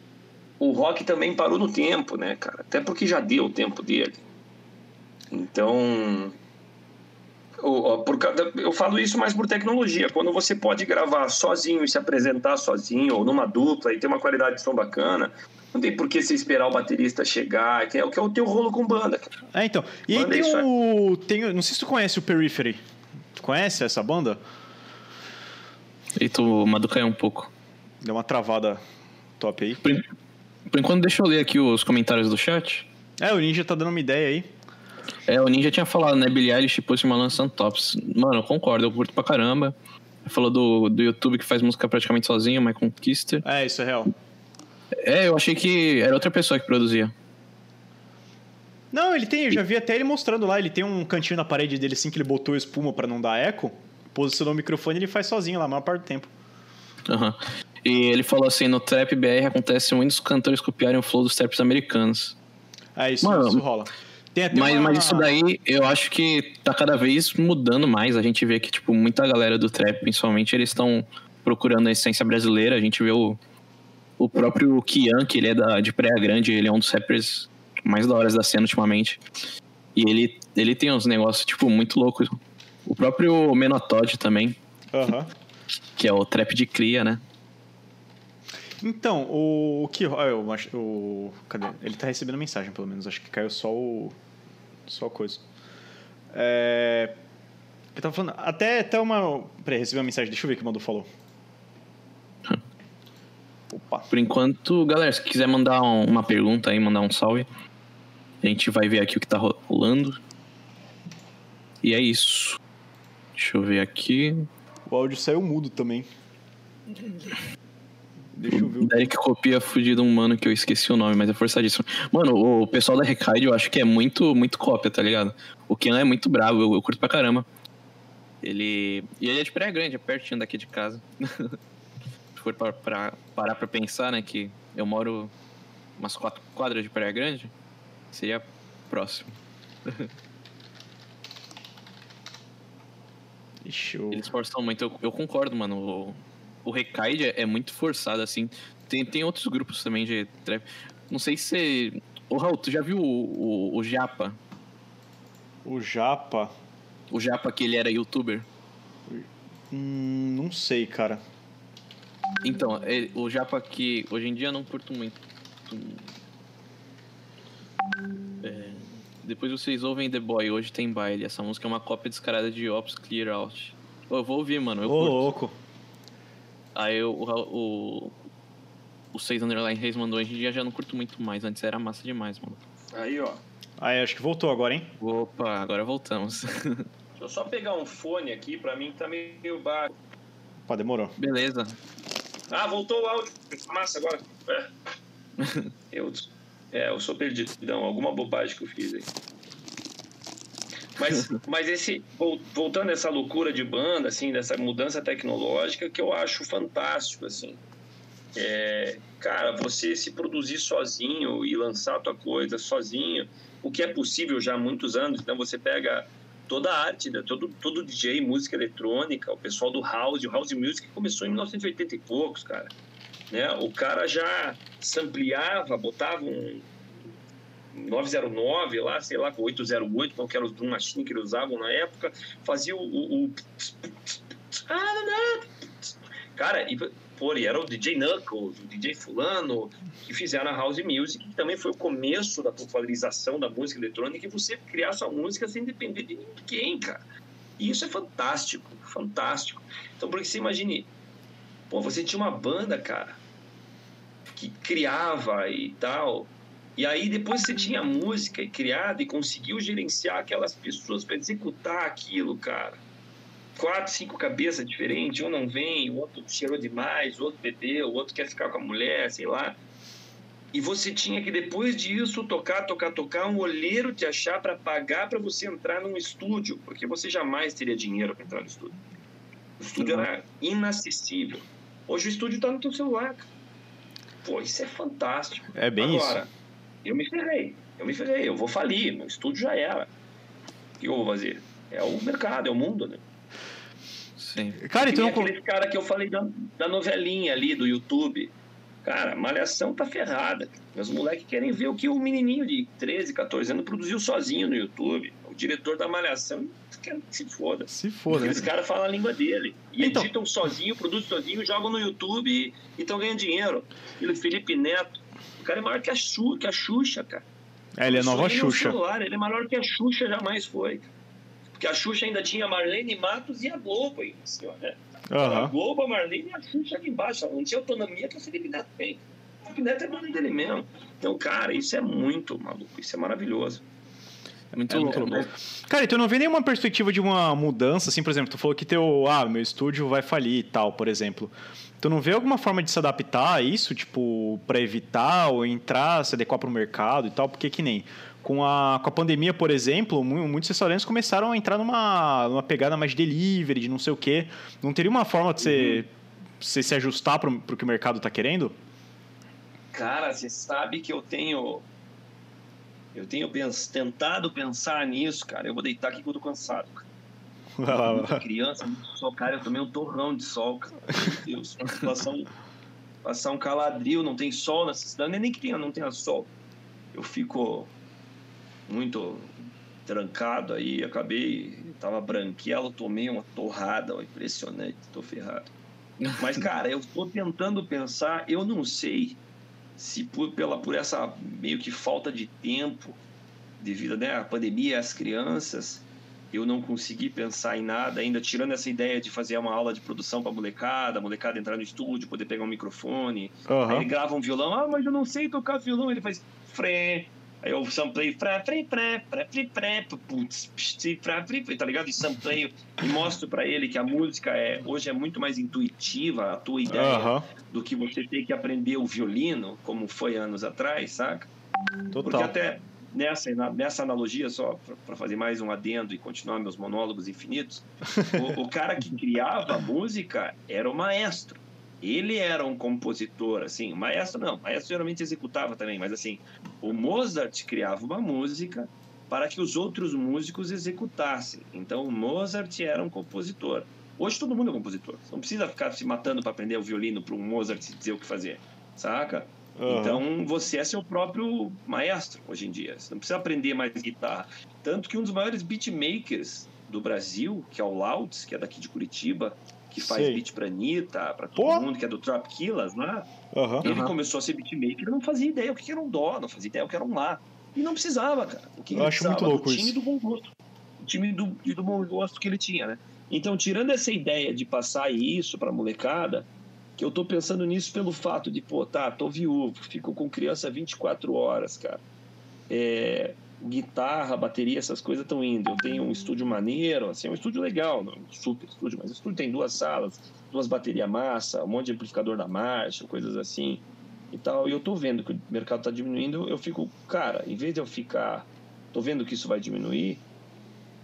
o rock também parou no tempo, né, cara? Até porque já deu o tempo dele. Então, eu falo isso mais por tecnologia. Quando você pode gravar sozinho e se apresentar sozinho, ou numa dupla e ter uma qualidade de som bacana, não tem por que você esperar o baterista chegar, que é o que é o teu rolo com banda. É, então. E aí tem é o. Tem, não sei se tu conhece o Periphery. Tu conhece essa banda? E tu maducaiu um pouco. Deu uma travada top aí. Por, por enquanto, deixa eu ler aqui os comentários do chat. É, o Ninja tá dando uma ideia aí. É, o Ninja tinha falado, né? Billie Eilish Post Malone são tops. Mano, eu concordo, eu curto pra caramba. Falou do, do YouTube que faz música praticamente sozinho, My Conquister. É, isso é real. É, eu achei que era outra pessoa que produzia. Não, ele tem, eu já vi até ele mostrando lá, ele tem um cantinho na parede dele assim que ele botou espuma para não dar eco, posicionou o microfone e ele faz sozinho lá a maior parte do tempo. Uhum. E ele falou assim, no Trap BR acontece muitos cantores copiarem o flow dos traps americanos. É, isso, Mano, isso rola mas, uma... mas isso daí eu acho que tá cada vez mudando mais. A gente vê que, tipo, muita galera do trap, principalmente, eles estão procurando a essência brasileira. A gente vê o, o próprio Kian, que ele é da, de Praia Grande, ele é um dos rappers mais da hora da cena ultimamente. E ele, ele tem uns negócios, tipo, muito loucos. O próprio Menotod também. Uhum. Que é o trap de cria, né? Então, o, o que. Ah, o, o, cadê? Ele tá recebendo mensagem, pelo menos. Acho que caiu só o. Só coisa. É. Eu tava falando. Até, até uma. Peraí, recebi uma mensagem. Deixa eu ver o que o Madu falou. Opa. Por enquanto, galera, se quiser mandar uma pergunta aí, mandar um salve, a gente vai ver aqui o que tá rolando. E é isso. Deixa eu ver aqui. O áudio saiu mudo também. Deixa eu ver. O Derek copia fudido um mano que eu esqueci o nome, mas é forçadíssimo. Mano, o pessoal da Recaide eu acho que é muito, muito cópia, tá ligado? O Ken é muito bravo, eu, eu curto pra caramba. Ele. E ele é de Praia Grande, é pertinho daqui de casa. Se for pra, pra, parar pra pensar, né, que eu moro umas quatro quadras de Praia Grande, seria próximo. Eu... Eles forçam muito, eu, eu concordo, mano o Recaide é, é muito forçado, assim. Tem, tem outros grupos também de trap. Não sei se você. Ô, Raul, tu já viu o, o, o Japa? O Japa? O Japa que ele era youtuber? Hum, não sei, cara. Então, é, o Japa que hoje em dia eu não curto muito. É... Depois vocês ouvem The Boy, hoje tem baile. Essa música é uma cópia descarada de Ops Clear Out. Pô, eu vou ouvir, mano. Eu Ô, curto. louco. Aí eu, o, o, o 6 Underline Reis mandou hoje em dia já não curto muito mais. Antes era massa demais, mano. Aí, ó. Aí, acho que voltou agora, hein? Opa, agora voltamos. Deixa eu só pegar um fone aqui, pra mim tá meio baixo. Pá, demorou. Beleza. Ah, voltou o áudio. Massa agora. É. Eu, é, eu sou perdidão. Alguma bobagem que eu fiz aí. Mas, mas esse, vol- voltando a essa loucura de banda, assim, dessa mudança tecnológica, que eu acho fantástico, assim. É, cara, você se produzir sozinho e lançar a tua coisa sozinho, o que é possível já há muitos anos. Então você pega toda a arte, né? todo, todo DJ, música eletrônica, o pessoal do house, o house music começou em 1980 e poucos, cara. Né? O cara já sampleava, botava um 909 lá, sei lá, com 808, qual que era o machine que eles usavam na época, fazia o... o, o... Cara, e, pô, e era o DJ Knuckles, o DJ fulano, que fizeram a House Music, que também foi o começo da popularização da música eletrônica, e você criar sua música sem depender de ninguém, cara. E isso é fantástico, fantástico. Então, porque você imagine, pô, você tinha uma banda, cara, que criava e tal, e aí depois você tinha a música criada e conseguiu gerenciar aquelas pessoas para executar aquilo, cara. Quatro, cinco cabeças diferentes, um não vem, o outro cheirou demais, o outro bebeu, o outro quer ficar com a mulher, sei lá. E você tinha que depois disso tocar, tocar, tocar, um olheiro te achar para pagar para você entrar num estúdio, porque você jamais teria dinheiro para entrar no estúdio. O estúdio era inacessível. Hoje o estúdio está no teu celular. Pô, isso é fantástico. É bem Agora, isso. Eu me ferrei. Eu me ferrei. Eu vou falir. Meu estúdio já era. O que eu vou fazer? É o mercado, é o mundo, né? Sim. Cara, então... aquele cara que eu falei da, da novelinha ali do YouTube. Cara, Malhação tá ferrada. Meus moleques querem ver o que o menininho de 13, 14 anos produziu sozinho no YouTube. O diretor da Malhação quer que se foda. Se foda, né? Aqueles caras falam a língua dele. E Então. editam sozinho, produzem sozinho, jogam no YouTube e estão ganhando dinheiro. Aquele Felipe Neto. O cara é maior que a, Xu, que a Xuxa, cara. É, ele é a nova Xuxa. celular, ele é maior que a Xuxa jamais foi. Porque a Xuxa ainda tinha a Marlene Matos e a Globo ainda, assim, ó, né? A Aham. Globo, a Marlene e a Xuxa ali embaixo. Ela não tinha autonomia que o Felipe Neto tem. O Felipe Neto é dono dele mesmo. Então, cara, isso é muito maluco. Isso é maravilhoso. É muito É louco. muito louco. Cara, então não vê nenhuma perspectiva de uma mudança, assim, por exemplo, tu falou que teu, ah, meu estúdio vai falir e tal, por exemplo. Tu não vê alguma forma de se adaptar a isso, tipo, pra evitar ou entrar, se adequar pro mercado e tal? Porque que nem com a, com a pandemia, por exemplo, mu- muitos restaurantes começaram a entrar numa, numa pegada mais de delivery, de não sei o quê. Não teria uma forma de você, você se ajustar pro, pro que o mercado tá querendo? Cara, você sabe que eu tenho. Eu tenho pens- tentado pensar nisso, cara. Eu vou deitar aqui que eu tô cansado. cara. Muita criança, muito sol. Cara, eu tomei um torrão de sol, cara. Meu Deus. Passar um, passar um caladril, não tem sol nessa cidade. Nem que tenha, não tenha sol. Eu fico muito trancado aí. Acabei, tava branquelo, tomei uma torrada. ó, impressionante, tô ferrado. Mas, cara, eu tô tentando pensar, eu não sei se por, pela, por essa meio que falta de tempo devido né, à pandemia, às crianças, eu não consegui pensar em nada ainda, tirando essa ideia de fazer uma aula de produção para molecada, a molecada entrar no estúdio, poder pegar um microfone. Aí Aham. ele grava um violão, ah, mas eu não sei tocar violão, ele faz fré. Aí eu samplei fré, fré, fré, fré, fré, fré, putz, fré, fré, tá ligado? E sampleio e mostro para ele que a música é hoje é muito mais intuitiva, a tua ideia Aham. do que você ter que aprender o violino, como foi anos atrás, saca? Porque Total. até nessa, nessa analogia, só para fazer mais um adendo e continuar meus monólogos infinitos, o, o cara que criava a música era o maestro. Ele era um compositor, assim, o maestro não, o maestro geralmente executava também, mas assim, o Mozart criava uma música para que os outros músicos executassem. Então o Mozart era um compositor. Hoje todo mundo é compositor. Você não precisa ficar se matando para aprender o violino para um Mozart dizer o que fazer, saca? Aham. Então você é seu próprio maestro hoje em dia. Você não precisa aprender mais guitarra. Tanto que um dos maiores beatmakers do Brasil, que é o Louds, que é daqui de Curitiba, que faz Sei. beat pra Anitta, pra todo Pô! mundo, que é do Trap Killers lá, Aham. ele Aham. começou a ser beatmaker e não fazia ideia o que era um dó, não fazia ideia o que era um lá. E não precisava, cara. O que Eu ele acho muito louco do time isso. do bom gosto. O time do, do bom gosto que ele tinha, né? Então, tirando essa ideia de passar isso pra molecada, que eu tô pensando nisso pelo fato de, pô, tá, tô viúvo, fico com criança 24 horas, cara. É, guitarra, bateria, essas coisas estão indo. Eu tenho um estúdio maneiro, assim, é um estúdio legal, não super estúdio, mas o estúdio tem duas salas, duas baterias massa, um monte de amplificador da marcha, coisas assim e tal. E eu tô vendo que o mercado tá diminuindo, eu fico, cara, em vez de eu ficar, tô vendo que isso vai diminuir,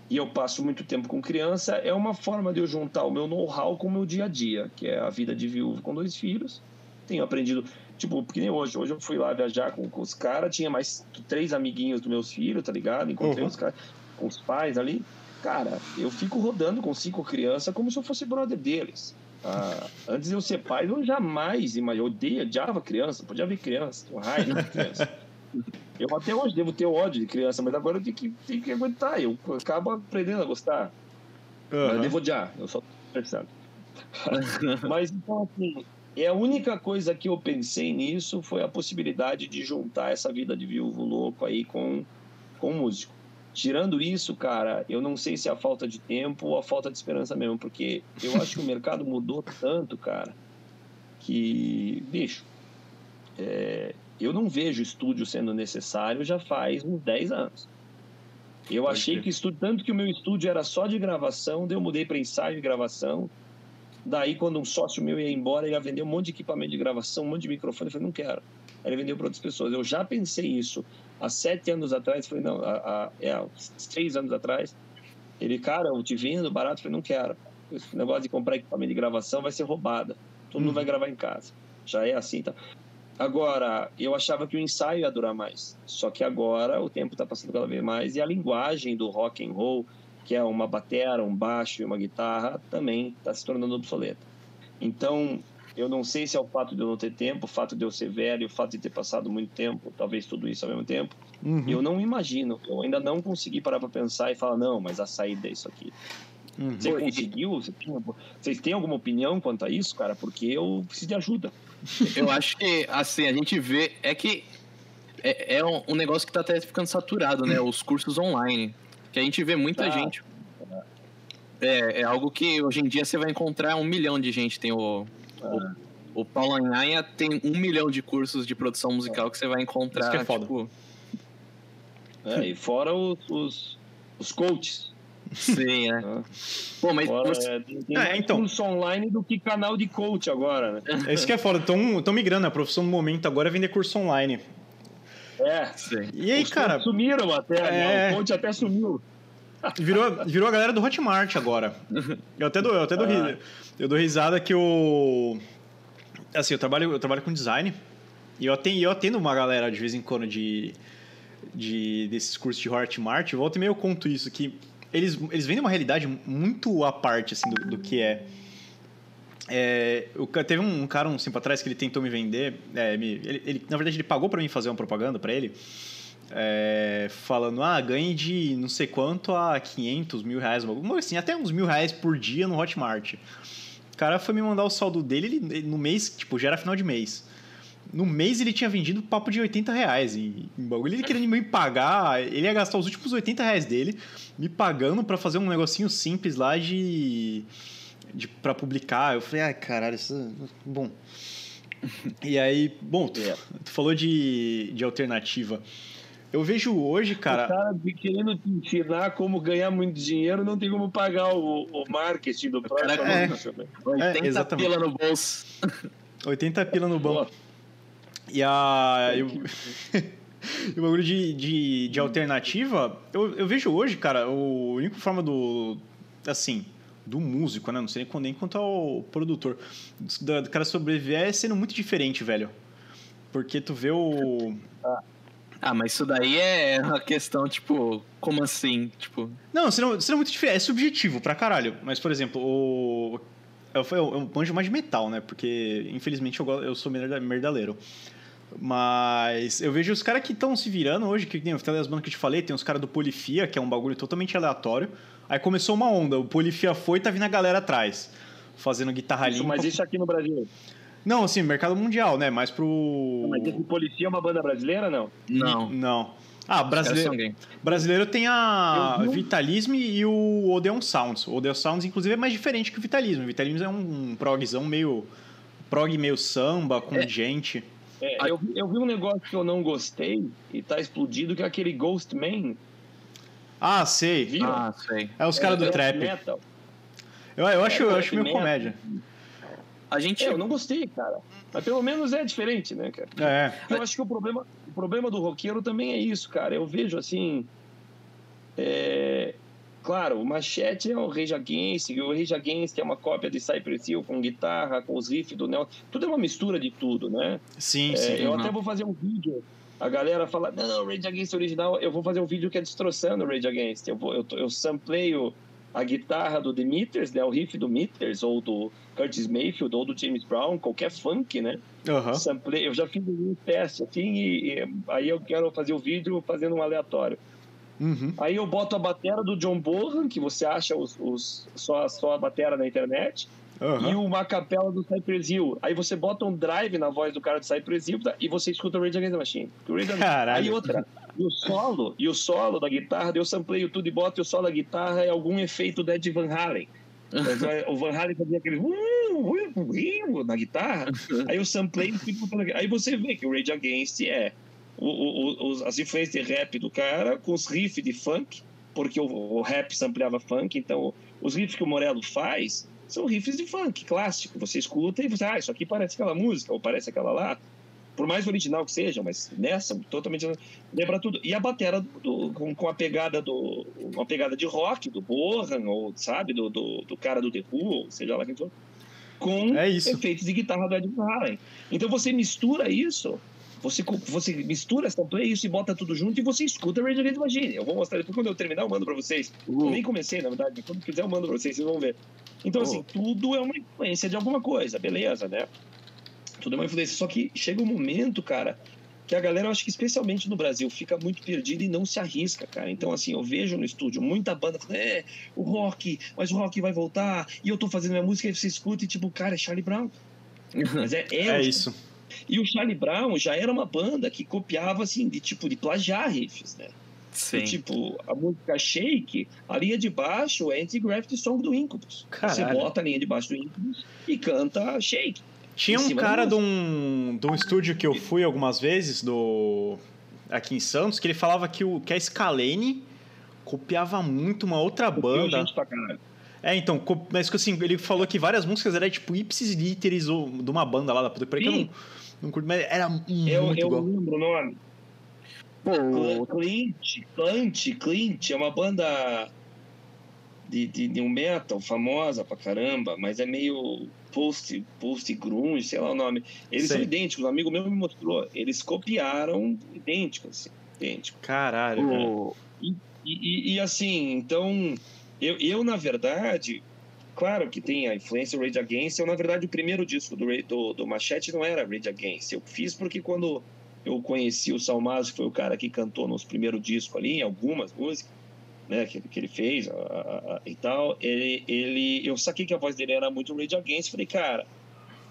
e eu passo muito tempo com criança, é uma forma de eu juntar o meu know-how com o meu dia a dia, que é a vida de viúvo com dois filhos. Tenho aprendido, tipo, porque nem hoje. Hoje eu fui lá viajar com, com os caras, tinha mais três amiguinhos dos meus filhos, tá ligado? Encontrei Uhum. os caras com os pais ali. Cara, eu fico rodando com cinco crianças como se eu fosse brother deles. Ah, antes de eu ser pai, eu jamais. Eu odeio, odiava criança, podia ver criança, tenho raiva de criança. Eu até hoje devo ter ódio de criança, mas agora eu tenho que, tenho que aguentar. Eu acabo aprendendo a gostar. Mas eu devo odiar, eu só tô pensando. Mas então, assim, é a única coisa que eu pensei nisso foi a possibilidade de juntar essa vida de viúvo louco aí com, com músico. Tirando isso, cara, eu não sei se é a falta de tempo ou a falta de esperança mesmo, porque eu acho que o mercado mudou tanto, cara, que, bicho, é, eu não vejo estúdio sendo necessário já faz uns 10 anos. Eu achei que estúdio, tanto que o meu estúdio era só de gravação, daí eu mudei para ensaio e gravação. Daí, quando um sócio meu ia embora, ele ia vender um monte de equipamento de gravação, um monte de microfone. Eu falei, não quero. Aí ele vendeu para outras pessoas. Eu já pensei isso há sete anos atrás. Falei, não, há, há, é, há seis anos atrás. Ele, cara, eu te vendo barato. Eu falei, não quero. Esse negócio de comprar equipamento de gravação vai ser roubada. Todo mundo vai gravar em casa. Já é assim, tá? Agora, eu achava que o ensaio ia durar mais. Só que agora o tempo está passando cada vez mais e a linguagem do rock and roll, que é uma batera, um baixo e uma guitarra, também está se tornando obsoleta. Então, eu não sei se é o fato de eu não ter tempo, o fato de eu ser velho, o fato de ter passado muito tempo, talvez tudo isso ao mesmo tempo. Uhum. Eu não imagino, eu ainda não consegui parar para pensar e falar, não, mas a saída é isso aqui. Uhum. Você conseguiu? Você tinha- Vocês têm alguma opinião quanto a isso, cara? Porque eu preciso de ajuda. Eu acho que, assim, a gente vê. É que é, é um, um negócio que tá até ficando saturado, né? Os cursos online. Que a gente vê muita Tá. gente. É, é algo que hoje em dia você vai encontrar um milhão de gente. Tem o. Ah. O, o Paulo Anhanha tem um milhão de cursos de produção musical que você vai encontrar. Isso que é foda. Tipo, É, e fora os, os, os coaches. sim, né? né? Pô, mas Fora, você- é, tem É, mais então. curso online do que canal de coach agora, né? É isso que é foda. Estão migrando. A profissão no momento agora é vender curso online. É. sim. E aí, Os cara, sumiram até, né? É. O coach até sumiu. virou, virou a galera do Hotmart agora. Eu até dou, eu até dou, Ah. eu dou risada que o. Assim, eu trabalho, eu trabalho com design. E eu atendo, eu atendo uma galera de vez em quando de, de desses cursos de Hotmart. Volta e meia eu conto isso, que eles, eles vendem uma realidade muito à parte assim, do, do que é. É, ca- teve um cara um tempo atrás que ele tentou me vender. é, me- ele, ele- na verdade, ele pagou para mim fazer uma propaganda para ele. é, falando, ah, ganhe de não sei quanto a 500 mil reais, alguma assim, até uns mil reais por dia no Hotmart. O cara foi me mandar o saldo dele ele- ele- no mês, tipo, já era final de mês. No mês ele tinha vendido papo de 80 reais em, em bagulho. Ele querendo me pagar, ele ia gastar os últimos 80 reais dele me pagando para fazer um negocinho simples lá de. De pra publicar. Eu falei, ai caralho, isso. Bom. E aí, bom, tu, É. tu falou de, de alternativa. Eu vejo hoje, O cara. cara de- querendo te ensinar como ganhar muito dinheiro, não tem como pagar o, o marketing do próprio cara- é. né? 80 exatamente. pila no bolso. 80 pila no banco. E a. E o, e o bagulho de, de, de alternativa, eu, eu vejo hoje, cara, o a única forma do. Assim, do músico, né? Não sei nem quanto ao produtor. Do, do cara sobreviver é sendo muito diferente, velho. Porque tu vê o. Ah, mas isso daí é uma questão, tipo, como assim? Tipo, Não, sendo, sendo muito diferente. É subjetivo pra caralho. Mas, por exemplo, o. Eu, eu, eu manjo mais de metal, né? Porque, infelizmente, eu, eu sou merda- merdaleiro. Mas eu vejo os caras que estão se virando hoje, que tem as bandas que eu te falei, tem os caras do Polifia, que é um bagulho totalmente aleatório. Aí começou uma onda, o Polifia foi e tá vindo a galera atrás. Fazendo guitarra isso, limpa. mas isso aqui no Brasil. Não, assim, mercado mundial, né? Mais pro. Mas esse Policia é uma banda brasileira, não? não. Não. Ah, brasileiro, brasileiro tem a um- Vitalism e o Odeon Sounds. O Odeon Sounds, inclusive, é mais diferente que o Vitalism. O Vitalism é um progzão meio. prog meio samba, com gente. É, eu, vi- eu vi um negócio que eu não gostei e tá explodido, que é aquele Ghost Man. Ah, sei. Viu? Ah, sei. É os caras do É, trap. Metal. Eu, eu acho, eu É, acho meio metal. comédia. A gente. É, eu não gostei, cara. Mas pelo menos é diferente, né, cara? É. Eu acho que o problema, o problema do roqueiro também é isso, cara. Eu vejo assim. é, Claro, o Machete é o Rage Against, e o Rage Against é uma cópia de Cypress Hill com guitarra, com os riffs do Neo. Tudo é uma mistura de tudo, né? Sim, É, sim. eu uhum. até vou fazer um vídeo. A galera fala, não, Rage Against original. Eu vou fazer um vídeo que é destroçando Rage Against. Eu, vou, eu, eu sampleio a guitarra do The Meters, né? O riff do Meters, ou do Curtis Mayfield, ou do James Brown, qualquer funk, né? Samplei, eu já fiz um teste assim, e, e aí eu quero fazer o vídeo fazendo um aleatório. Uhum. Aí eu boto a batera do John Bohan, que você acha os, os- só, só a batera na internet, e Aham. uma capela do Cypress Hill. Aí você bota um drive na voz do cara do Cypress Hill tá? e você escuta o Rage Against the Machine. Caralho. Aí outra, e o solo, e o solo da guitarra, eu sampleio tudo e boto e o solo da guitarra é algum efeito do Ed Van Halen. Mas, é, o Van Halen fazia aquele uh, uh, uh, na guitarra, aí eu samplei e aqui. Aí você vê que o Rage Against é o, o, as influências de rap do cara com os riffs de funk, porque o, o rap sampleava funk, então os riffs que o Morello faz são riffs de funk clássico. Você escuta e você, ah, isso aqui parece aquela música, ou parece aquela lá. Por mais original que seja, mas nessa, totalmente lembra tudo. E a batera do- com, com a pegada do. uma pegada de rock, do Bohan, ou sabe, do, do, do cara do The Who, ou seja lá quem for, com É efeitos de guitarra do Ed Halen. Então você mistura isso, você, você mistura essa play isso e bota tudo junto e você escuta Rage Against the Machine. Eu vou mostrar depois quando eu terminar, eu mando pra vocês. Eu nem comecei, na verdade, quando quiser eu mando pra vocês, vocês vão ver. Então, Oh. assim, tudo é uma influência de alguma coisa, beleza, né? Tudo é uma influência. Só que chega um momento, cara, que a galera, eu acho que especialmente no Brasil, fica muito perdida e não se arrisca, cara. Então, assim, eu vejo no estúdio muita banda falando, é, o rock, mas o rock vai voltar, e eu tô fazendo minha música, e você escuta e tipo, cara, é Charlie Brown. Mas é, é, É isso. E o Charlie Brown já era uma banda que copiava, assim, de tipo, de plagiar riffs, né? Sim. Tipo, a música Shake, a linha de baixo é Anti-Gravity Song do Incubus. Você Caralho. bota a linha de baixo do Incubus e canta Shake. Tinha um cara de um, de um estúdio que eu fui algumas vezes, do aqui em Santos, que ele falava que, o, que a Scalene copiava muito uma outra Copiou banda. gente pra caralho. É, então, mas que assim, ele falou que várias músicas eram tipo ipsis literis ou- de uma banda lá da puta. Por aí que eu não, não curto, mas era muito Eu, eu igual. lembro o nome. Pô, Clint, Clint, Clint, é uma banda de, de, de um metal famosa pra caramba, mas é meio post, post grunge, sei lá o nome. Eles Sei. são idênticos, um amigo meu me mostrou. Eles copiaram idênticos, assim, idênticos. Caralho, cara. o- E, e- e, assim, então, eu, eu, na verdade, claro que tem a influência Rage Against, eu, na verdade, o primeiro disco do, do, do Machete não era Rage Against. Eu fiz porque quando eu conheci o Salmazo, que foi o cara que cantou nos primeiros discos ali, em algumas músicas, né, que, que ele fez a- a- a- e tal, ele, ele, eu saquei que a voz dele era muito Rage Against, falei, cara,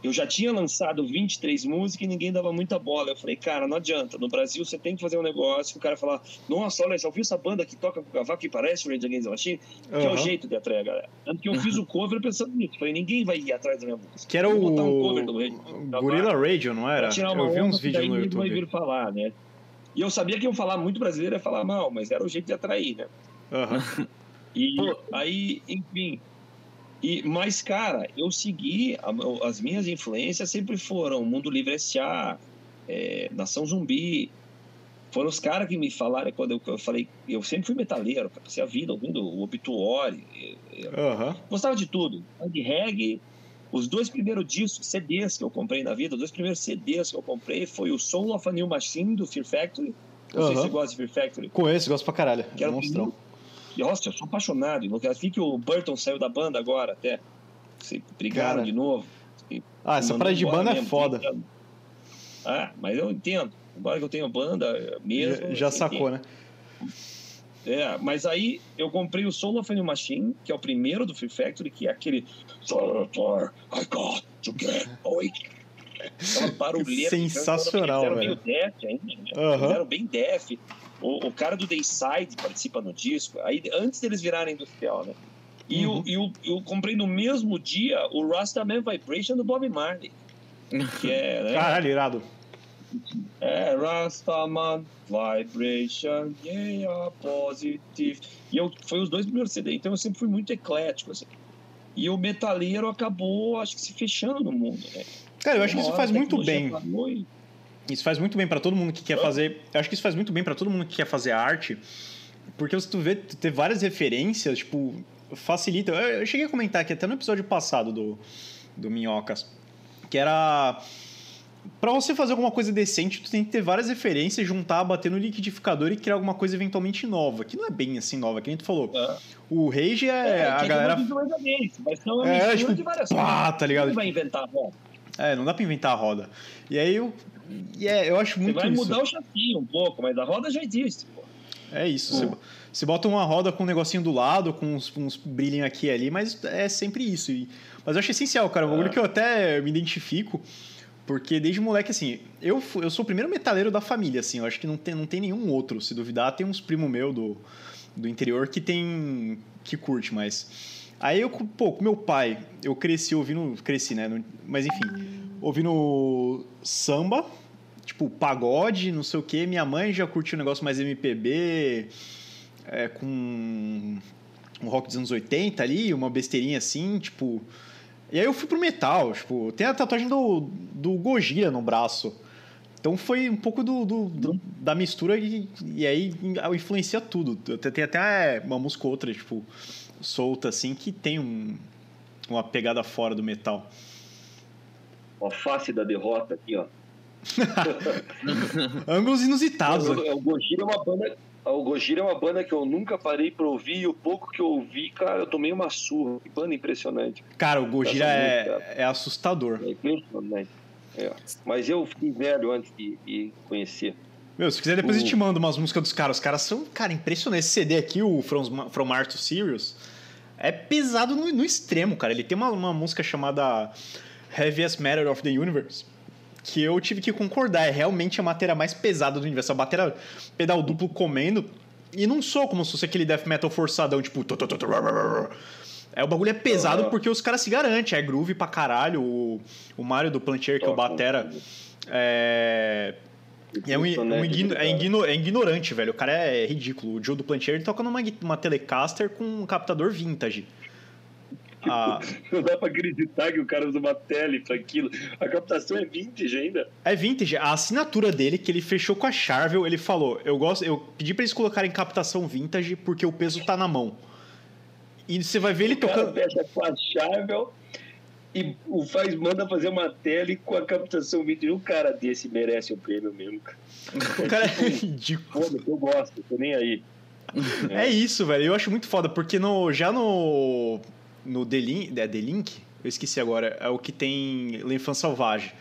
eu já tinha lançado 23 músicas e ninguém dava muita bola. Eu falei, cara, não adianta. No Brasil você tem que fazer um negócio que o cara falar, nossa, olha, já ouviu essa banda que toca com o cavaco que parece o Rage Against the Machine? Que é o jeito de atrair a galera. Tanto que eu fiz o cover pensando nisso. Falei, ninguém vai ir atrás da minha música. Que era Vou botar um o cover do Rage. Gorilla Radio, não era? Eu vi uns vídeos no ninguém vai YouTube. vir falar, né? E eu sabia que eu falar muito brasileiro ia falar mal, mas era o jeito de atrair, né? Aham. E aí, enfim. E, mas, cara, eu segui, as minhas influências sempre foram Mundo Livre S.A., é, Nação Zumbi. Foram os caras que me falaram quando eu, eu falei. Eu sempre fui metaleiro, passei a vida ouvindo o Obituori. eu Aham. Gostava de tudo. De reggae. Os dois primeiros discos, CDs que eu comprei na vida, os dois primeiros CDs que eu comprei foi o Soul of a New Machine do Fear Factory. Não sei se você gosta de Fear Factory. Conheço, gosto pra caralho. Que era Monstrão. Nossa, eu sou apaixonado. Vi que o Burton saiu da banda agora até. Se brigaram Cara. de novo. Ah, essa parada de banda é mesmo, foda. 30 anos. Ah, mas eu entendo. Embora que eu tenha banda mesmo. Já, já sacou, né? É, mas aí eu comprei o Soul of New Machine, que é o primeiro do Fear Factory, que é aquele. I got to get away. Aquela barulheira. Sensacional, Eles eram velho. meio ainda, né? Aham. Eles eram bem death. O, o cara do Dayside participa no disco, aí antes deles virarem industrial, né? E Uhum. eu, eu, eu comprei no mesmo dia o Rastaman Vibration do Bob Marley. Que é, né? Caralho, irado. É, Rastaman Vibration, yeah, positive. E eu, foi os dois primeiros CD, então eu sempre fui muito eclético, assim. E o metaleiro acabou, acho que se fechando no mundo, né? Cara, eu acho que isso faz muito bem. parou e- Isso faz muito bem pra todo mundo que quer fazer. Eu acho que isso faz muito bem pra todo mundo que quer fazer arte. Porque se tu vê, tu ter várias referências, tipo, facilita. Eu, eu cheguei a comentar aqui até no episódio passado do, do Minhocas. Que era. Pra você fazer alguma coisa decente, tu tem que ter várias referências, juntar, bater no liquidificador e criar alguma coisa eventualmente nova. Que não é bem assim nova, que nem tu falou. É. O Rage é, a galera. visualiza bem, Mas são uma É, tipo, de várias pá, tá ligado? Você vai inventar, bom. É, não dá pra inventar a roda. E aí. E é, eu acho Você muito vai isso. mudar o chassi um pouco, mas a roda já existe, pô. É isso. Você, você bota uma roda com um negocinho do lado, com uns, uns brilhinhos aqui e ali, mas é sempre isso. E- mas eu acho essencial, cara. Um bagulho É. que eu até me identifico, porque desde moleque, assim, eu, eu sou o primeiro metaleiro da família, assim. Eu acho que não tem, não tem nenhum outro. Se duvidar, tem uns primos meu do, do interior que tem. que curte, mas. Aí eu, pô, com meu pai, eu cresci ouvindo. Cresci, né? Mas enfim, ouvindo samba, tipo, pagode, não sei o quê. Minha mãe já curtiu um negócio mais MPB, é, com um rock dos anos 80 ali, uma besteirinha assim, tipo. E aí eu fui pro metal, tipo, tem a tatuagem do, do Gojira no braço. Então foi um pouco do, do- do- da mistura e, e aí influencia tudo. Tem até uma música ou outra, tipo, solta assim, que tem um, uma pegada fora do metal. Ó, face da derrota aqui, ó. Ângulos inusitados. O, o Gojira é uma banda. O Gojira é uma banda que eu nunca parei pra ouvir e o pouco que eu ouvi, cara, eu tomei uma surra. Que banda impressionante. Cara, o Gojira é, é assustador. É impressionante. É. Mas eu fiquei velho antes de, de conhecer. Meu, se quiser, depois O- eu te mando umas músicas dos caras. Os caras são, cara, impressionantes. Esse CD aqui, o From, From Art to Sirius, é pesado no, no extremo, cara. Ele tem uma, uma música chamada Heaviest Matter of the Universe, que eu tive que concordar. É realmente a matéria mais pesada do universo. A bateria pedal duplo comendo. E não sou como se fosse aquele death metal forçadão, tipo. É, o bagulho é pesado Aham. porque os caras se garantem. É groove pra caralho. O, o Mario do Plantier, que é o batera, é, é, um, um igno- é igno- é ignorante, velho. O cara é ridículo. O Joe do Plantier toca numa, uma Telecaster com um captador vintage. Ah, Não dá pra acreditar que o cara usa uma tele pra aquilo. A captação é vintage ainda. é vintage. A assinatura dele, que ele fechou com a Charvel, ele falou: Eu gosto. Eu pedi pra eles colocarem captação vintage porque o peso tá na mão. E você vai ver ele o cara tocando. fecha com a Charvel e o faz, manda fazer uma tele com a captação vintage. Um cara desse merece um prêmio mesmo. cara. O cara é ridículo. Foda-se, eu gosto, tô nem aí. É isso, velho. Eu acho muito foda, porque no, já no. No The Link, é The Link? Eu esqueci agora. É o que tem L'Enfant Sauvage.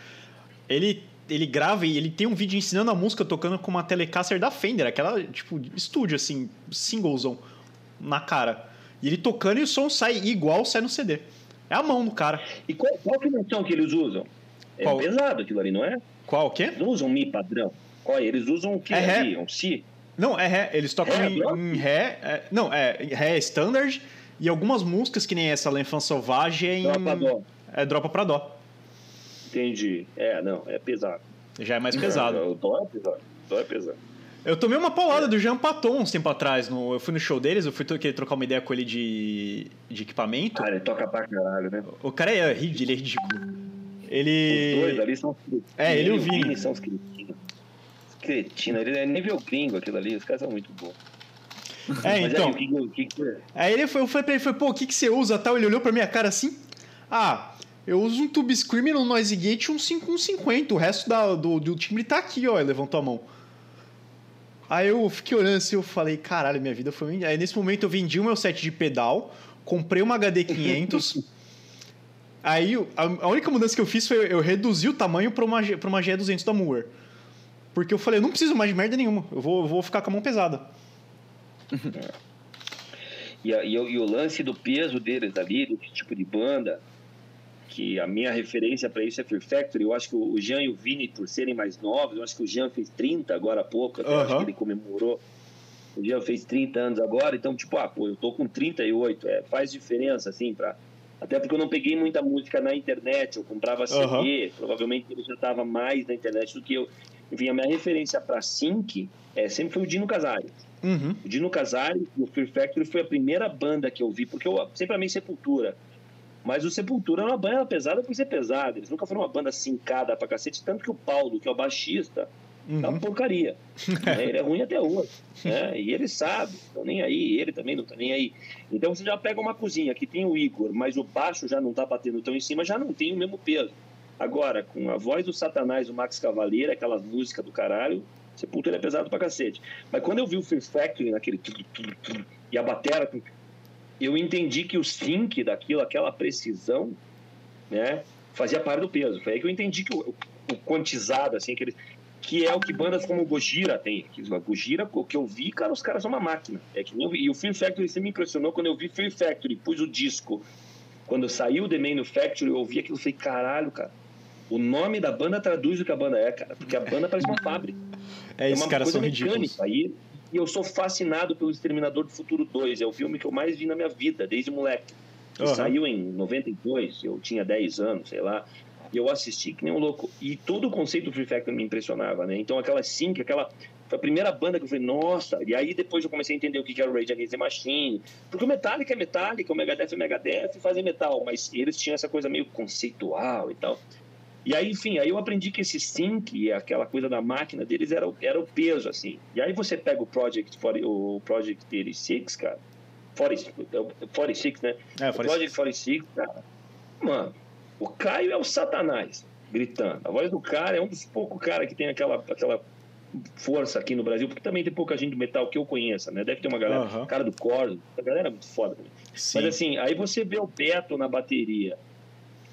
Ele, ele grava e ele tem um vídeo ensinando a música tocando com uma Telecaster da Fender, aquela, tipo, estúdio, assim, singlezão, na cara. E ele tocando e o som sai igual sai no CD. É a mão do cara. E qual, qual afinação que eles usam? É Qual? pesado aquilo ali, não é? Qual o quê? Eles usam Mi padrão. Qual, eles usam o que É ré. ali? Um Si? Não, é Ré. Eles tocam Ré, em, em Ré. é- não, é Ré standard. E algumas músicas, que nem essa, L'Enfant Sauvage, é em. Dropa dó. É dropa pra dó. Entendi. É, não, é pesado. Já é mais pesado. O dó é pesado. O dó é pesado. Eu tomei uma paulada do Jean Paton uns tempo atrás. No, eu fui no show deles, eu fui querer trocar uma ideia com ele de, de equipamento. Cara, ele toca pra caralho, né? O cara é, rid- ele é ridículo. Os dois Ele. ali são. É, ele e o Vini. são os cretinos. Os cretinos, ele é nível gringo aquilo ali, os caras são muito bons. É, então. aí, o que, o que? Aí ele foi, eu falei pra ele, falei, pô, o que, que você usa tal? Ele olhou pra minha cara assim. Ah, eu uso um Tube Screamer, um Noise Gate e um 5150. O resto da- do, do timbre tá aqui, ó. Ele levantou a mão. Aí eu fiquei olhando assim, eu falei, caralho, minha vida foi... Aí nesse momento eu vendi o meu set de pedal, comprei uma HD 500. aí a, única mudança que eu fiz foi eu reduzi o tamanho pra uma, pra uma GE200 da Moore. Porque eu falei, eu não preciso mais de merda nenhuma. Eu vou, eu vou ficar com a mão pesada. E, a- e o- e o lance do peso deles ali, desse tipo de banda, que a minha referência para isso é Fear Factory. Eu acho que o Jean e o Vini, por serem mais novos, eu acho que o Jean fez 30 agora há pouco, até acho que ele comemorou. O Jean fez 30 anos agora, então, tipo, ah, pô, eu tô com 38, é, faz diferença, assim, para até porque eu não peguei muita música na internet, eu comprava CD, uhum. provavelmente ele já estava mais na internet do que eu. Enfim, a minha referência para sync é, sempre foi o Dino Casares. Uhum. O Dino Casares e o Fear Factory foi a primeira banda que eu vi, porque eu sempre amei Sepultura. Mas o Sepultura era uma banda pesada por ser pesada. Eles nunca foram uma banda sincada pra cacete. Tanto que o Paulo, que é o baixista, uhum. é uma porcaria. né? Ele é ruim até hoje. Né? E ele sabe, não nem aí. Ele também não tá nem aí. Então você já pega uma cozinha que tem o Igor, mas o baixo já não tá batendo tão em cima, já não tem o mesmo peso. Agora, com a voz do Satanás, o Max Cavaleiro, aquelas músicas do caralho, Sepultura é pesado pra cacete. Mas quando eu vi o Fear Factory naquele... E a batera eu entendi que o sync daquilo, aquela precisão, né, fazia parte do peso. Foi aí que eu entendi que o, o quantizado, assim, aquele, que é o que bandas como o Gojira tem. O Gojira, o que eu vi, cara, os caras são uma máquina. É que nem, e o Fear Factory sempre me impressionou quando eu vi Fear Factory, pus o disco. Quando saiu o The Manufacturing, eu ouvi aquilo e falei, caralho, cara. O nome da banda traduz o que a banda é, cara. Porque a banda parece uma fábrica. É, é caras são mecânica. Aí e eu sou fascinado pelo Exterminador do Futuro 2. É o filme que eu mais vi na minha vida, desde moleque. Uhum. Saiu em 92, eu tinha 10 anos, sei lá. E eu assisti que nem um louco. E todo o conceito do Free Factor me impressionava, né? Então aquela sync, aquela... Foi a primeira banda que eu falei, nossa... E aí depois eu comecei a entender o que era o Rage Against the Machine. Porque o Metallica é Metallica, o Megadeth é Megadeth, e fazem metal. Mas eles tinham essa coisa meio conceitual e tal. E aí, enfim, aí eu aprendi que esse sync, aquela coisa da máquina deles, era, era o peso, assim. E aí você pega o Project, 40, o Project 36, cara, 40, 46, né? É, 46. O Project 46, cara, mano, o Caio é o satanás gritando. A voz do cara é um dos poucos caras que tem aquela, aquela força aqui no Brasil, porque também tem pouca gente do metal que eu conheça, né? Deve ter uma galera, uhum. cara do Cordo, a galera é muito foda. Mas assim, aí você vê o Beto na bateria,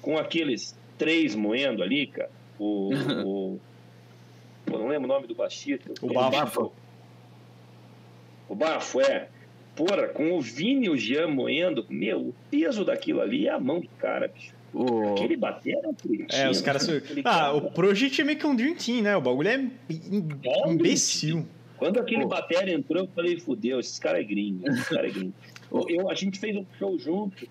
com aqueles três moendo ali, cara. O. o pô, não lembro o nome do baixista. O Bafo. O Bafo, é. Porra, com o Vini e o Jean moendo, meu, o peso daquilo ali é a mão do cara, bicho. O... Aquele bater era É, os caras. Ah, cara... o Project é meio que um Dream Team, né? O bagulho é, é imbecil. Quando aquele Pô. bater entrou, eu falei, fudeu, esses caras é gringo, esses caras é gringo. eu, a gente fez um show junto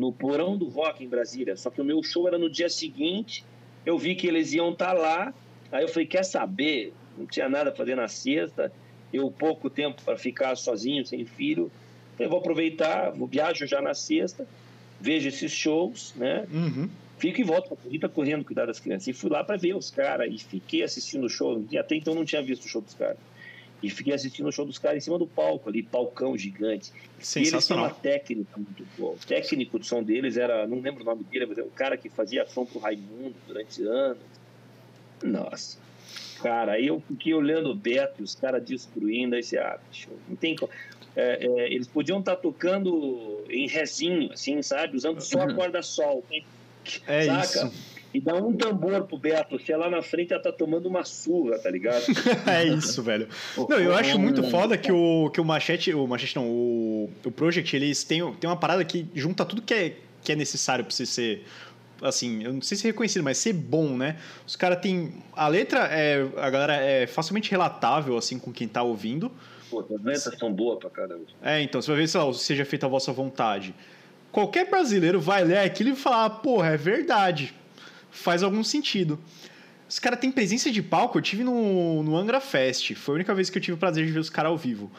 no porão do rock em Brasília. Só que o meu show era no dia seguinte. Eu vi que eles iam estar tá lá. Aí eu falei: quer saber? Não tinha nada a fazer na sexta. Eu pouco tempo para ficar sozinho, sem filho. Falei, vou aproveitar, vou viajo já na sexta, vejo esses shows, né? Uhum. Fico e volto para correndo cuidar das crianças. E fui lá para ver os caras e fiquei assistindo o show. Até então não tinha visto o show dos caras. E fiquei assistindo o show dos caras em cima do palco ali, palcão gigante. E eles têm uma técnica muito boa. O técnico de som deles era, não lembro o nome dele, mas é o cara que fazia som pro Raimundo durante anos. Nossa. Cara, aí eu fiquei olhando o Beto, os caras destruindo, você, ah, não tem como. É, é, eles podiam estar tá tocando em rezinho, assim, sabe? Usando só a corda sol. É saca? isso e dá um tambor pro Beto, se é lá na frente ela tá tomando uma surra, tá ligado? é isso, velho. Não, eu acho muito foda que o, que o Machete, o Machete não, o, o Project, eles têm, têm uma parada que junta tudo que é, que é necessário pra você ser assim, eu não sei se é reconhecido, mas ser bom, né? Os caras têm. A letra, é, a galera é facilmente relatável, assim, com quem tá ouvindo. Pô, as letras são boas pra caramba. É, então, você vai ver, sei lá, seja feita a vossa vontade. Qualquer brasileiro vai ler aquilo e falar, porra, é verdade faz algum sentido. Os caras têm presença de palco, eu tive no, no Angra Fest. Foi a única vez que eu tive o prazer de ver os caras ao vivo.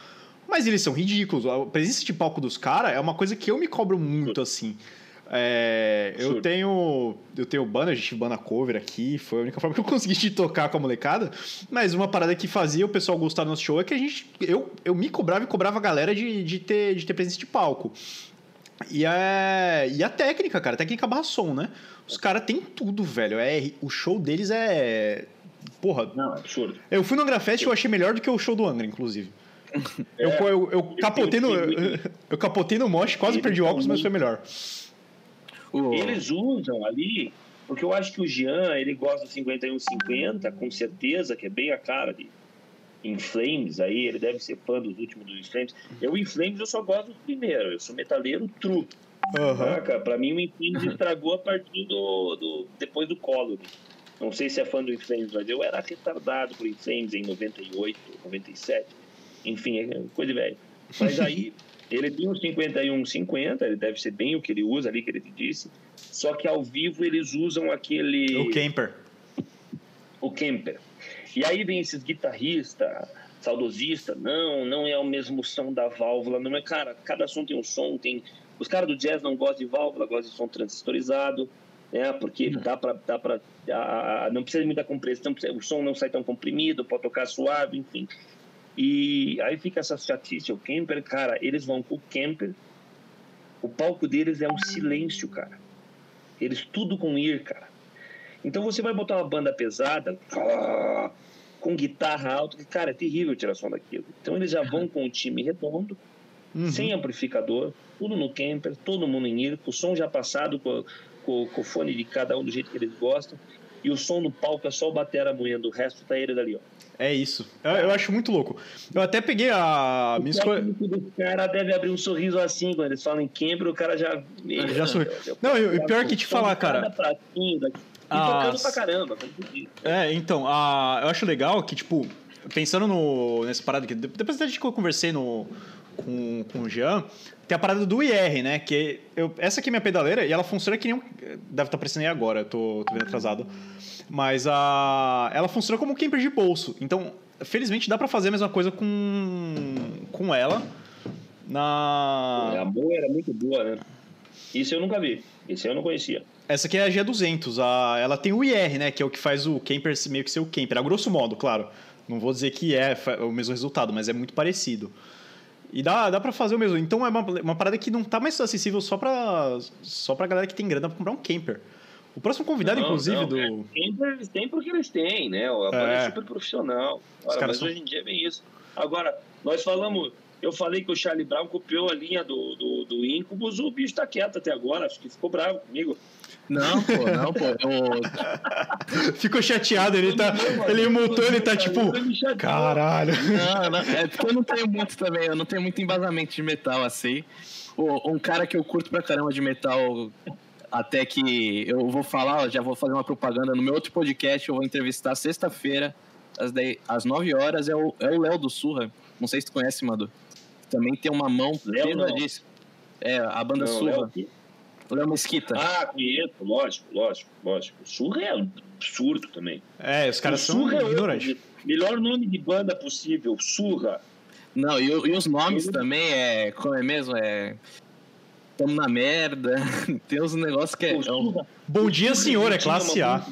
Mas eles são ridículos. A presença de palco dos caras é uma coisa que eu me cobro muito, assim. É, eu tenho eu tenho banda, a gente banda cover aqui, foi a única forma que eu consegui de tocar com a molecada. Mas uma parada que fazia o pessoal gostar do nosso show é que a gente eu, eu me cobrava e cobrava a galera de, de, ter, de ter presença de palco. E a, e a técnica, cara, a técnica barra som, né? Os caras têm tudo, velho. É, o show deles é. Porra. Não, é absurdo. Eu fui no Angra Fest e eu achei melhor do que o show do Angra, inclusive. É, eu, eu, eu, capotei no, eu capotei no mosh, quase perdi o óculos, mas foi melhor. Eles usam ali, porque eu acho que o Jean, ele gosta do 5150, com certeza, que é bem a cara de In Flames aí, ele deve ser fã dos últimos dos In Flames. Eu, In Flames, eu só gosto do primeiro, eu sou metaleiro true. Aham. Saca? Pra mim, o Inflames estragou a partir do, do. depois do Collor. Não sei se é fã do Inflames, mas eu era retardado por Inflames em 98, 97. Enfim, é coisa de velho. Mas aí, ele tem um 51-50, ele deve ser bem o que ele usa ali, que ele te disse. Só que ao vivo eles usam aquele. O Camper. o Kemper. E aí vem esses guitarristas, saudosistas, não, não é o mesmo som da válvula, não é, cara, cada som tem um som, tem... Os caras do jazz não gostam de válvula, gostam de som transistorizado, né, porque dá pra, dá pra, a- a- não precisa de muita compressão, o som não sai tão comprimido, pode tocar suave, enfim. E aí fica essa chatice, o Kemper, cara, eles vão com o Kemper, o palco deles é um silêncio, cara. Eles tudo com ir, cara. Então você vai botar uma banda pesada, ah, com guitarra alta, que, cara, é terrível tirar som daquilo. Então eles já vão com o time redondo, Uhum. sem amplificador, tudo no camper, todo mundo em ir, com o som já passado, com, com- com o fone de cada um do jeito que eles gostam. E o som no palco é só o batera moendo, o resto tá ele dali, ó. É isso. Eu, eu acho muito louco. Eu até peguei a minha o escolha. cara deve abrir um sorriso assim quando eles falam em camper, o cara já. Já sorri. Não, e o pior é que te falar, cara. Cada pratinho daqui. E Ah, tocando pra caramba. tá. É, então, a, eu acho legal que, tipo, pensando no, nessa parada que. Depois até que eu conversei no, com, com o Jean, tem a parada do IR, né? Que eu, essa aqui é minha pedaleira e ela funciona que nem um. Deve estar aparecendo aí agora, eu tô, tô vendo atrasado. Mas a, ela funciona como um camper de bolso. Então, felizmente dá pra fazer a mesma coisa com, com ela. Na. A boa era muito boa, né? Isso eu nunca vi. Esse eu não conhecia. Essa aqui é a G200. A, ela tem o IR, né? Que é o que faz o camper meio que ser o camper. A grosso modo, claro. Não vou dizer que é o mesmo resultado, mas é muito parecido. E dá, dá pra fazer o mesmo. Então é uma, uma parada que não tá mais acessível só pra, só pra galera que tem grana pra comprar um camper. O próximo convidado, Não, inclusive, não, do. é, Camper eles têm porque eles têm, né? Banda é, É. super profissional. Ora, caras mas são- hoje em dia é bem isso. Agora, nós falamos. Eu falei que o Charlie Brown copiou a linha do, do, do Incubus, o bicho tá quieto até agora, acho que ficou bravo comigo. Não, pô, não, pô. Eu, Ficou chateado, ele tá. Ele mutou, ele tá tipo. Caralho. Não, não, é porque eu não tenho muito também, eu não tenho muito embasamento de metal assim. Um cara que eu curto pra caramba de metal, até que eu vou falar, já vou fazer uma propaganda no meu outro podcast, eu vou entrevistar sexta-feira, às, 10 às 9 horas, é o é o Léo do Surra. Não sei se tu conhece, Madu. Também tem uma mão Léo pesadíssima. É, a banda Não, Surra. Léo. Léo Mesquita. Ah, conheço, lógico, lógico, lógico. Surra é absurdo também. É, os caras são Surra é ignorantes. Melhor nome de banda possível, Surra. Não, e, e os nomes Eu- também é. Como é mesmo? É. Tamo na merda. Tem uns negócios que é. O é um- Bom dia, senhor, é classe A.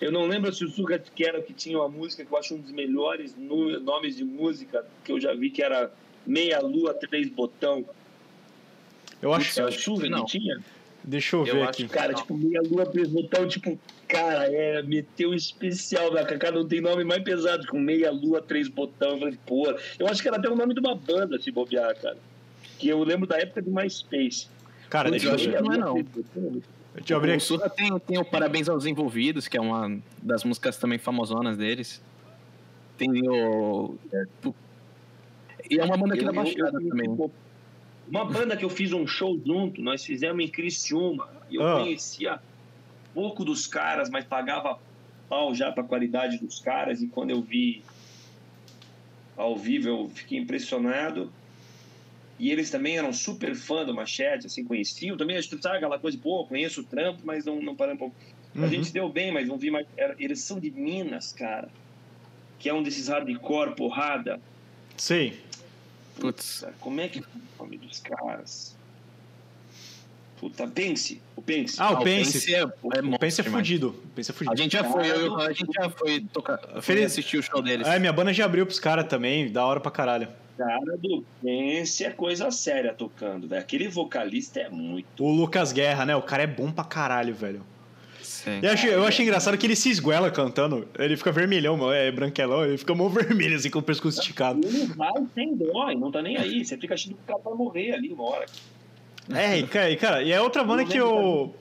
Eu não lembro se o que era o que tinha uma música que eu acho um dos melhores nomes de música que eu já vi, que era Meia Lua, Três Botão. Eu acho. É o Surra que não. tinha? Deixa eu Eu ver acho aqui. que- Cara, tipo, Meia Lua, Três Botão, tipo, cara, é, meteu especial, né? Cada não tem nome mais pesado, com Meia Lua, Três Botão. Eu falei, pô, eu acho que era até o nome de uma banda, se bobear, cara. Que eu lembro da época do MySpace. Cara, deixa eu acho ver. que não é, não. Eu abrir o aqui. Surra tem, tem o Parabéns aos Envolvidos, que é uma das músicas também famosonas deles. Tem o. E é uma banda aqui da Baixada eu- também. Uma banda que eu fiz um show junto, nós fizemos em Criciúma. E eu Ah. conhecia pouco dos caras, mas pagava pau já pra qualidade dos caras. E quando eu vi ao vivo, eu fiquei impressionado. E eles também eram super fã do Machete, assim, conheciam. Também, acho que sabe aquela coisa, pô, conheço o trampo, mas não, não paramos. um pouco. A Uhum. gente deu bem, mas não vi mais. era- eles são de Minas, cara. Que é um desses hardcore, porrada. Sei. Putz. Cara, Como é que é o nome dos caras? Puta, Pense, o Pense. Ah, o Ah, o Pense. É, é O Pense é fudido. O Pense é A fudido. gente já foi, eu, a gente já foi tocar. Foi Feliz- assistir o show deles. É, minha banda já abriu pros caras também, da hora pra caralho. Cara do Pense é coisa séria tocando, velho. Aquele vocalista é muito. O Lucas Guerra, né? O cara é bom pra caralho, velho. Sim. Eu achei, eu achei engraçado que ele se esguela cantando. Ele fica vermelhão, mano, é branquelão, ele fica mó vermelho, assim, com o pescoço esticado. Ele vai sem dó, e não tá nem aí. Você fica achando que o cara vai morrer ali uma hora. É, e cara, e, cara, e é outra banda que eu.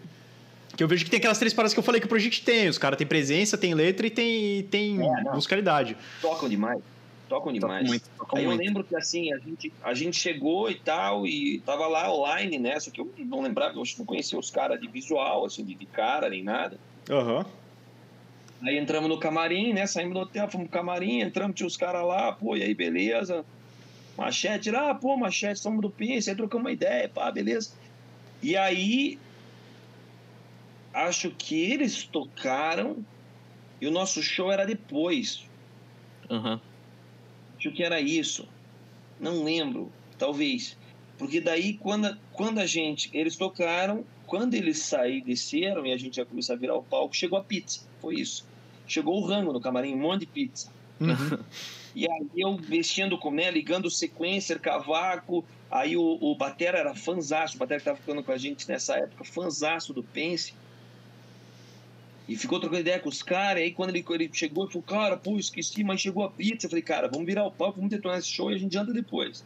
Que eu vejo que tem aquelas três paradas que eu falei que o Project tem. Os caras têm presença, tem letra e tem, tem É, musicalidade. Tocam demais. Tocam demais. muito, tocam Aí eu muito. lembro que assim, a gente, a gente chegou e tal, e tava lá online, né? Só que eu não lembrava, eu não conhecia os caras de visual, assim, de, de cara, nem nada. Aham. Aí entramos no camarim, né? Saímos do hotel, fomos pro camarim, entramos, tinha os caras lá, pô, e aí, beleza? Machete, ah, pô, machete, somos do Pince, aí trocamos uma ideia, pá, beleza. E aí, acho que eles tocaram e o nosso show era depois. Aham. Acho que era isso. Não lembro, talvez. Porque daí, quando, a- quando a gente. Eles tocaram, quando eles saíram, desceram e a gente já começou a virar o palco, chegou a pizza. Foi isso. Chegou o rango no camarim, um monte de pizza. E aí eu mexendo com né, ligando o sequencer, cavaco. Aí o, o Batera era fanzaço, o Batera que tava ficando com a gente nessa época, fanzaço do Pense. E ficou trocando ideia com os caras. Aí quando ele, ele chegou, ele falou: Cara, pô, esqueci, mas chegou a pizza. Eu falei: Cara, vamos virar o palco, vamos detonar esse show e a gente anda depois.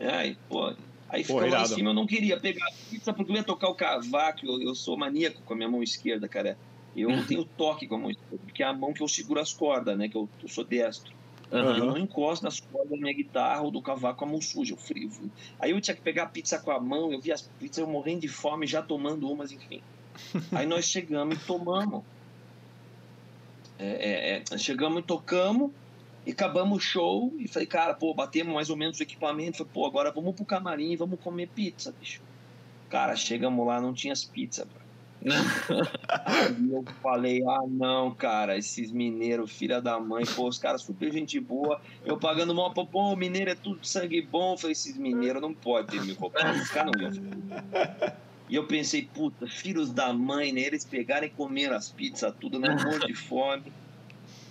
Aí, pô. Aí ficou lá em cima, eu não queria pegar a pizza porque eu ia tocar o cavaco. Eu, eu sou maníaco com a minha mão esquerda, cara. Eu não tenho toque com a mão esquerda, porque é a mão que eu seguro as cordas, né? Que eu, eu sou destro. Aham. Eu não encosto nas cordas da minha guitarra ou do cavaco com a mão suja, eu frio. Aí eu tinha que pegar a pizza com a mão, eu vi as pizzas, eu morrendo de fome, já tomando umas, enfim. Aí nós chegamos e tomamos. É, é, é, chegamos e tocamos, e acabamos o show, e falei, cara, pô, batemos mais ou menos o equipamento, falei, pô, agora vamos pro camarim e vamos comer pizza, bicho. Cara, chegamos lá, não tinha as pizzas, bro. Aí eu falei, ah, não, cara, esses mineiros, filha da mãe, pô, os caras super gente boa, eu pagando mal, pô, pô, mineiro é tudo sangue bom. Eu falei, esses mineiros não podem ter me roubado, os caras não iam. E eu pensei, puta, filhos da mãe, né? Eles pegaram e comeram as pizzas, tudo, né? Um monte de fome.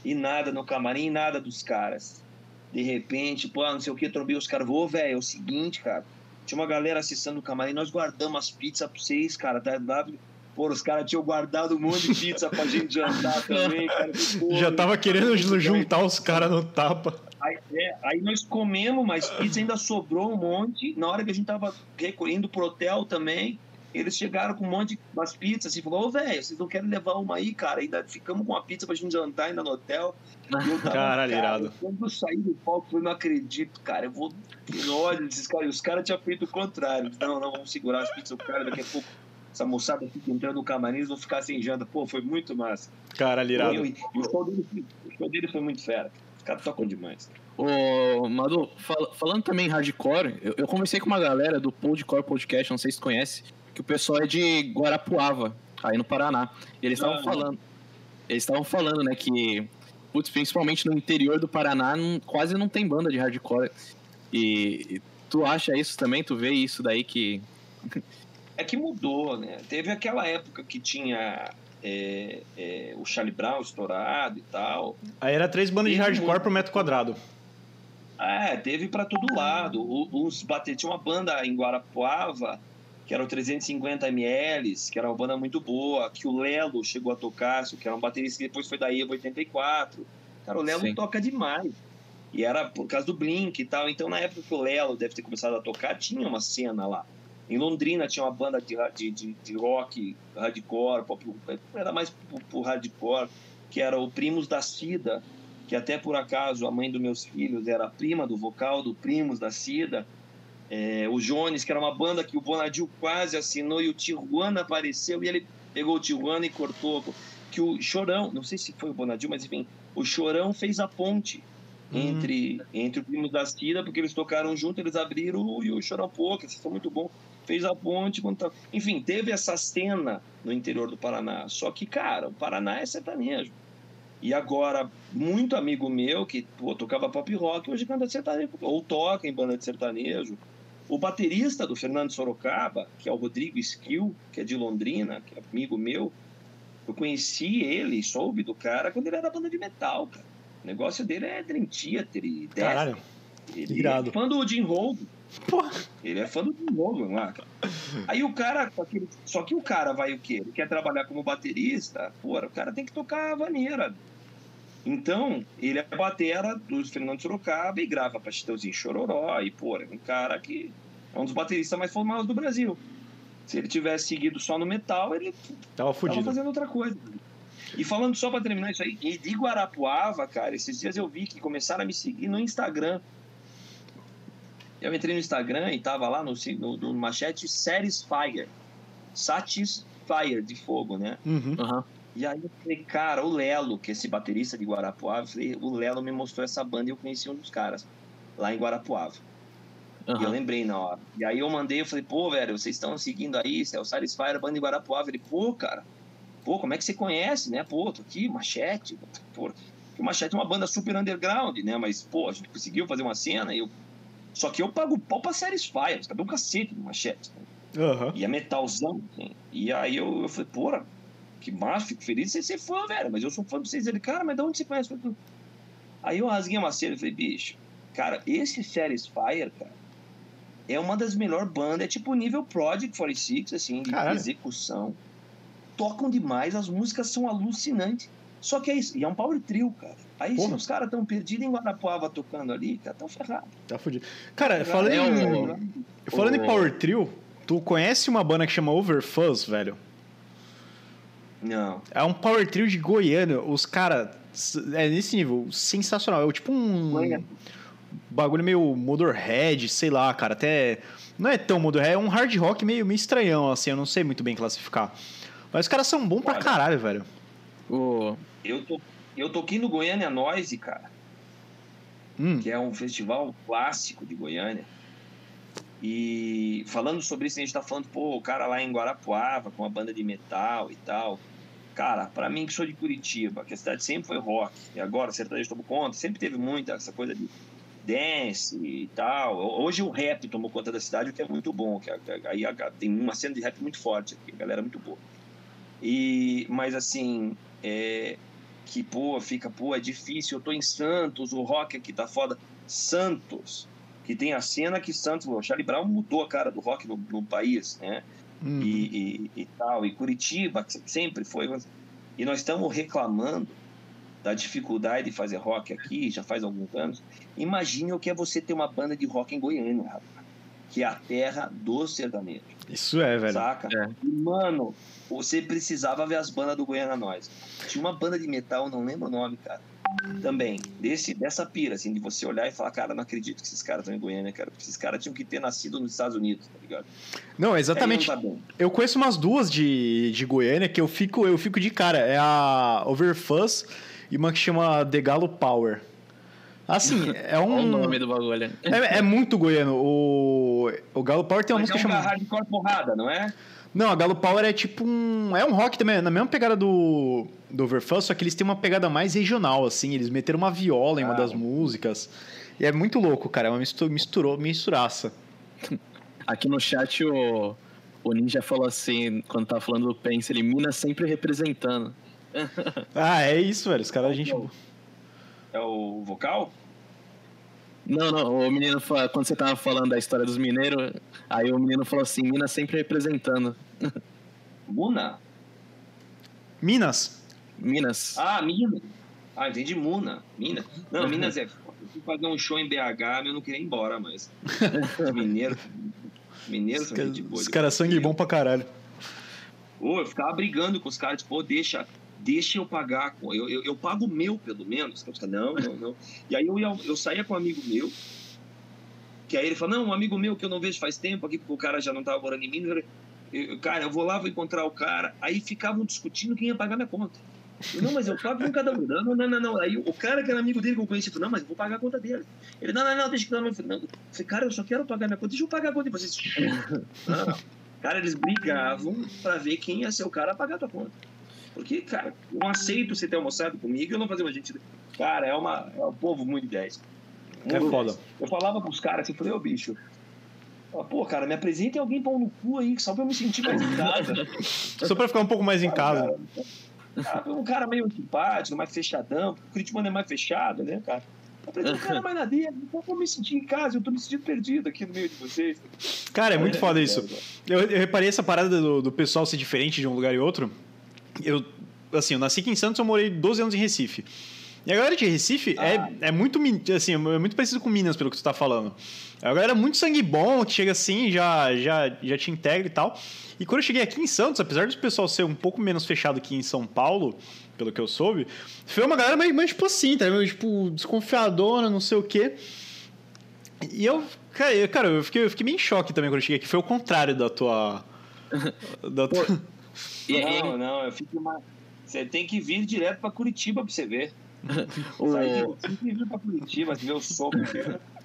E nada no camarim, nada dos caras. De repente, pô, não sei o que, trombei os caras, ô, velho, é o seguinte, cara. Tinha uma galera acessando o camarim, nós guardamos as pizzas pra vocês, cara, tá? Pô, os caras tinham guardado um monte de pizza pra gente jantar também, cara. Pô, Já tava querendo juntar os caras no tapa. Aí, é, aí nós comemos, mas pizza ainda sobrou um monte. Na hora que a gente tava indo pro hotel também, eles chegaram com um monte de umas pizzas e falou, ô velho, vocês não querem levar uma aí, cara? Ainda ficamos com uma pizza pra gente jantar ainda no hotel. Eu tava, Caralho, irado. Quando eu saí do palco, eu não acredito, cara. Eu vou. Olha, esses caras, e os caras tinham feito o contrário. Não, não, vamos segurar as pizzas do cara, daqui a pouco. Essa moçada fica entrando no camarim, eles vão ficar sem janta. Pô, foi muito massa. Caralho, irado. E, o, show dele, o show dele foi muito fera. Os caras tocam demais. Ô, Madu, fal- falando também em hardcore, eu, eu conversei com uma galera do Podcore Podcast, não sei se você conhece, que o pessoal é de Guarapuava, aí no Paraná. E eles estavam Ah. falando. Eles estavam falando, né, que. Putz, principalmente no interior do Paraná, não- quase não tem banda de hardcore. E, e tu acha isso também? Tu vê isso daí que. É que mudou, né? Teve aquela época que tinha é, é, o Charlie Brown estourado e tal. Aí era três bandas de Teve hardcore muito. por metro quadrado. É, teve pra todo lado. O- Os bater, tinha uma banda em Guarapuava que era o 350 ml, que era uma banda muito boa, que o Lelo chegou a tocar, que era um baterista que depois foi da Evo 84. Cara, o Lelo Sim. toca demais. E era por causa do Blink e tal. Então, na época que o Lelo deve ter começado a tocar, tinha uma cena lá. Em Londrina tinha uma banda de, de, de, rock, hardcore, pop, era mais pro, pro hardcore, que era o Primos da Cida, que até por acaso a mãe dos meus filhos era a prima do vocal do Primos da Cida. É, o Jones, que era uma banda que o Bonadil quase assinou e o Tijuana apareceu e ele pegou o Tijuana e cortou. Que o Chorão, não sei se foi o Bonadil, mas enfim, o Chorão fez a ponte entre, entre o Primos da Cida, porque eles tocaram junto, eles abriram e o Chorão, pô, que isso foi muito bom, fez a ponte. tá- Enfim, teve essa cena no interior do Paraná. Só que, cara, o Paraná é sertanejo. E agora, muito amigo meu que pô, tocava pop rock, hoje canta sertanejo, ou toca em banda de sertanejo. O baterista do Fernando Sorocaba, que é o Rodrigo Skill, que é de Londrina, que é amigo meu, eu conheci ele, soube do cara quando ele era banda de metal, cara. O negócio dele é Dream Theater e Death. Caralho. Ele irado. é fã do Jim Hogan. Porra. Ele é fã do Jim Hogan lá, cara. Aí o cara, só que o cara vai o quê? Ele quer trabalhar como baterista, porra, o cara tem que tocar a vaneira. Então, ele é batera do Fernando Sorocaba e grava pra Chitãozinho Chororó. E, pô, é um cara que é um dos bateristas mais famosos do Brasil. Se ele tivesse seguido só no metal, ele Tava tava fazendo outra coisa. E falando só para terminar isso aí, e de Guarapuava, cara, esses dias eu vi que começaram a me seguir no Instagram. Eu entrei no Instagram e tava lá no, no, no Machete Satisfyer. Satisfyer de fogo, né? Uhum. Aham. E aí eu falei, cara, o Lelo, que é esse baterista de Guarapuava, eu falei, o Lelo me mostrou essa banda e eu conheci um dos caras lá em Guarapuava. E eu lembrei na hora. E aí eu mandei, eu falei, pô, velho, vocês estão seguindo aí, é o Satisfyer, a banda de Guarapuava. Ele, pô, cara, pô, como é que você conhece, né? Pô, tô aqui, Machete. Pô, o Machete é uma banda super underground, né? Mas, pô, a gente conseguiu fazer uma cena e eu... Só que eu pago pau pra Satisfyer, dão um cacete no Machete. né? Aham. E é metalzão. assim. E aí eu, eu falei, porra, que massa, fico feliz de você ser fã, velho. Mas eu sou fã de vocês. Ele, cara, mas de onde você conhece? Eu Aí eu rasguei uma cena e falei, bicho, cara, esse Satisfyer, cara, é uma das melhores bandas, é tipo nível Project 46, assim, de Caralho. execução. Tocam demais, as músicas são alucinantes. Só que é isso, e é um power trio, cara. Aí se os caras estão perdidos em Guarapuava tocando ali, cara, tão ferrados. Tá fudido. Cara, falando, É em, o- falando em Power Trio, tu conhece uma banda que chama Overfuzz, velho? Não. É um Power Trio de Goiânia. Os caras. É nesse nível, sensacional. É tipo um. Goiânia. Bagulho meio Motorhead, sei lá, cara. Até. Não é tão Motorhead, é um hard rock meio, meio estranhão, assim. Eu não sei muito bem classificar. Mas os caras são bons pra Olha. caralho, velho. Eu, to, eu toquei no Goiânia Noise, cara. Hum. que é um festival clássico de Goiânia. E falando sobre isso, a gente tá falando, pô, o cara lá em Guarapuava, com uma banda de metal e tal. Cara, pra mim que sou de Curitiba, que a cidade sempre foi rock, e agora sertanejo tomou conta, sempre teve muita essa coisa de dance e tal. Hoje o rap tomou conta da cidade, o que é muito bom, que aí tem uma cena de rap muito forte aqui, a galera é muito boa. E, mas assim, é, que, pô, fica, pô, é difícil. Eu tô em Santos, o rock aqui tá foda. Santos, que tem a cena que Santos, o Charlie Brown mudou a cara do rock no, no país, né? Hum. E, e, e tal. E Curitiba, que sempre foi. E nós estamos reclamando da dificuldade de fazer rock aqui, já faz alguns anos. Imagine o que é você ter uma banda de rock em Goiânia, rapaz, que é a terra do sertanejo. Isso é, velho. Saca? É. E, mano, você precisava ver as bandas do Goiânia Nós. Tinha uma banda de metal, não lembro o nome, cara. Também, desse, dessa pira, assim, de você olhar e falar, cara, não acredito que esses caras estão em Goiânia, cara. Porque esses caras tinham que ter nascido nos Estados Unidos, tá ligado? Não, exatamente. Não tá. Eu conheço umas duas de, de Goiânia que eu fico, eu fico de cara. É a Overfuzz e uma que chama The Galo Power. Assim, é um. Olha o nome do bagulho. É, é muito goiano. O, o Galo Power tem uma Mas é música um chamada. hardcore porrada, não é? Não, a Galo Power é tipo um. É um rock também, na mesma pegada do, do Overfuzz, só que eles têm uma pegada mais regional, assim. Eles meteram uma viola em uma Ah. das músicas. E é muito louco, cara. É uma mistura, misturou, misturaça. Aqui no chat o, o Ninja falou assim, quando tava falando do Pence, ele Minas sempre representando. Ah, é isso, velho. Os caras, a gente. É o vocal? Não, não, o menino, quando você tava falando da história dos mineiros, aí o menino falou assim, Minas sempre representando. Muna? Minas. Minas. Ah, Minas. Ah, entendi Muna. Minas. Não, Minas é. fui fazer um show em BH, mas eu não queria ir embora, mas. Mineiros Os, são gente boa. os de caras sangue bom pra caralho. Ô, eu ficava brigando com os caras, tipo, pô, deixa, deixa eu pagar, eu, eu, eu pago o meu, pelo menos. Os caras, não, não, não. E aí eu, ia, eu saía com um amigo meu, que aí ele falou, não, um amigo meu que eu não vejo faz tempo aqui, porque o cara já não tava morando em Minas. Eu, cara, eu vou lá, vou encontrar o cara. Aí ficavam discutindo quem ia pagar minha conta. Eu, não, mas eu pago com cada um. Não, não, não, não. Aí o cara que era amigo dele que eu conheci falou, não, mas eu vou pagar a conta dele. Ele, não, não, não, deixa que não. Eu falei, não. Eu falei, cara, eu só quero pagar minha conta, deixa eu pagar a conta de vocês. Não, não. Cara, eles brigavam pra ver quem ia ser o cara a pagar a tua conta. Porque, cara, eu não aceito você ter almoçado comigo e eu não fazer uma gente. Cara, é, uma, é um povo muito de 10. É foda. 10. Eu falava pros caras assim, eu falei, ô bicho. Pô, cara, me apresente alguém pão no cu aí, só pra eu me sentir mais em casa. Só pra ficar um pouco mais em casa. Ah, um cara meio antipático, mais fechadão. O Curitibano é mais fechado, né, cara? Apresenta um cara mais na dele, pra eu me sentir em casa. Eu tô me sentindo perdido aqui no meio de vocês. Cara, é muito foda isso. Eu, eu reparei essa parada do, do pessoal ser diferente de um lugar e outro. Eu, assim, eu nasci aqui em Santos, eu morei 12 anos em Recife. E a galera de Recife Ah. é, é muito assim, é muito parecido com Minas, pelo que tu tá falando. É uma galera muito sangue bom, que chega assim, já, já, já te integra e tal. E quando eu cheguei aqui em Santos, apesar do pessoal ser um pouco menos fechado que em São Paulo, pelo que eu soube, foi uma galera mais, mais tipo assim, tá? ligado? Tipo, desconfiadona, não sei o quê. E eu, cara, eu, cara, eu fiquei, eu fiquei meio em choque também quando eu cheguei aqui. Foi o contrário da tua. da tua... E- Não, não, eu fico mais. Você tem que vir direto pra Curitiba pra você ver. o- Sai de- Você tem que vir pra Curitiba, ver o som.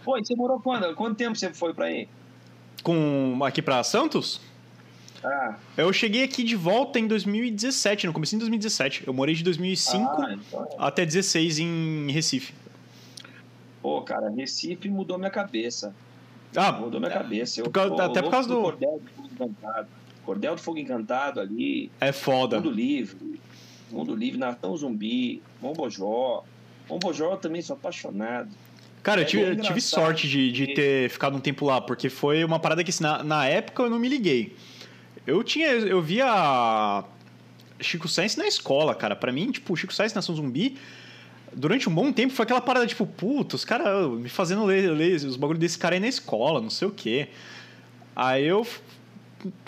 Pô, e você morou quando? Quanto tempo você foi pra aí? com aqui pra Santos? Ah, Eu cheguei aqui de volta em 2017, no começo de 2017. Eu morei de 2005 ah, então, até 16 em Recife. Pô, cara, Recife mudou minha cabeça. Ah, Mudou minha cabeça. Eu, Por causa- pô, até por causa do- do. Cordel do Fogo Encantado ali. é foda. Mundo Livre. Mundo Livre, Natão Zumbi. Mombojó eu também sou apaixonado. Cara, eu É tive, eu tive engraçado. sorte de, de ter ficado um tempo lá, porque foi uma parada que assim, na, na época eu não me liguei. Eu tinha. Eu via Chico Sainz na escola, cara. Pra mim, tipo, Chico Sainz Nação Zumbi. Durante um bom tempo foi aquela parada, tipo, puta, os caras me fazendo ler, ler os bagulho desse cara aí na escola, não sei o quê. Aí eu.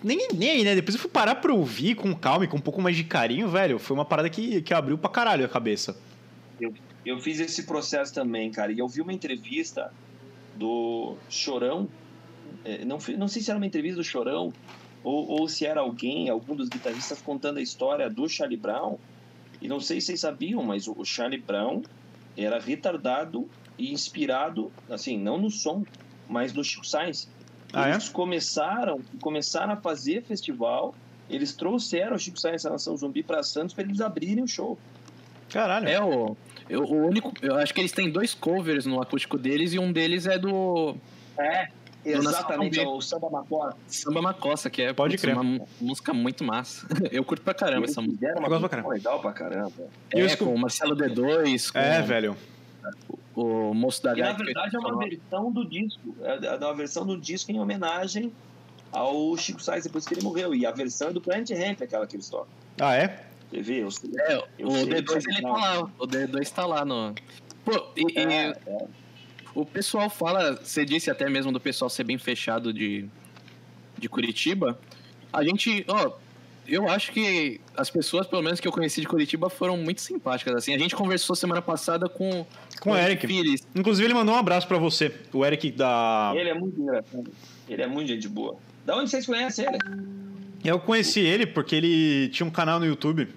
Nem, nem aí, né? Depois eu fui parar pra ouvir com calma e com um pouco mais de carinho, velho. Foi uma parada que, que abriu pra caralho a cabeça. Eu fiz esse processo também, cara. E eu vi uma entrevista do Chorão. é, Não, não sei se era uma entrevista do Chorão ou, ou se era alguém, algum dos guitarristas contando a história do Charlie Brown. E não sei se vocês sabiam, mas o o Charlie Brown era retardado e inspirado, assim, não no som, mas no Chico Sainz. Ah, é? Eles começaram, começaram a fazer festival. Eles trouxeram o Chico Sainz e a Nação Zumbi para Santos para eles abrirem o show. Caralho. É o, eu- o único. Eu acho que eles têm dois covers no acústico deles e um deles é do É, exatamente, é o Samba Macora. Samba Macossa, que é Pode crer. uma música muito massa. Eu curto pra caramba Eles essa música. uma Eu gosto pra produção legal pra caramba. E eu É, escu- com o Marcelo D2, com É, velho. O moço da E na verdade é uma versão do disco, é é uma versão do disco em homenagem ao Chico Sainz depois que ele morreu. E a versão é do Planet Ramp, aquela que eles tocam. Ah, é? Você vê? Eu. É, Eu o sei, D2 sabe, ele tá não. lá. O D2 tá lá no. Pô, e, e É, é. o pessoal fala, você disse até mesmo do pessoal ser bem fechado de, de Curitiba. A gente, ó, eu acho que as pessoas, pelo menos que eu conheci de Curitiba, foram muito simpáticas. Assim, a gente conversou semana passada com, Com o Eric. Pires. Inclusive, ele mandou um abraço pra você. O Eric da. Ele é muito engraçado. Ele é muito gente boa. Da onde vocês conhecem ele? Eu conheci ele porque ele tinha um canal no YouTube.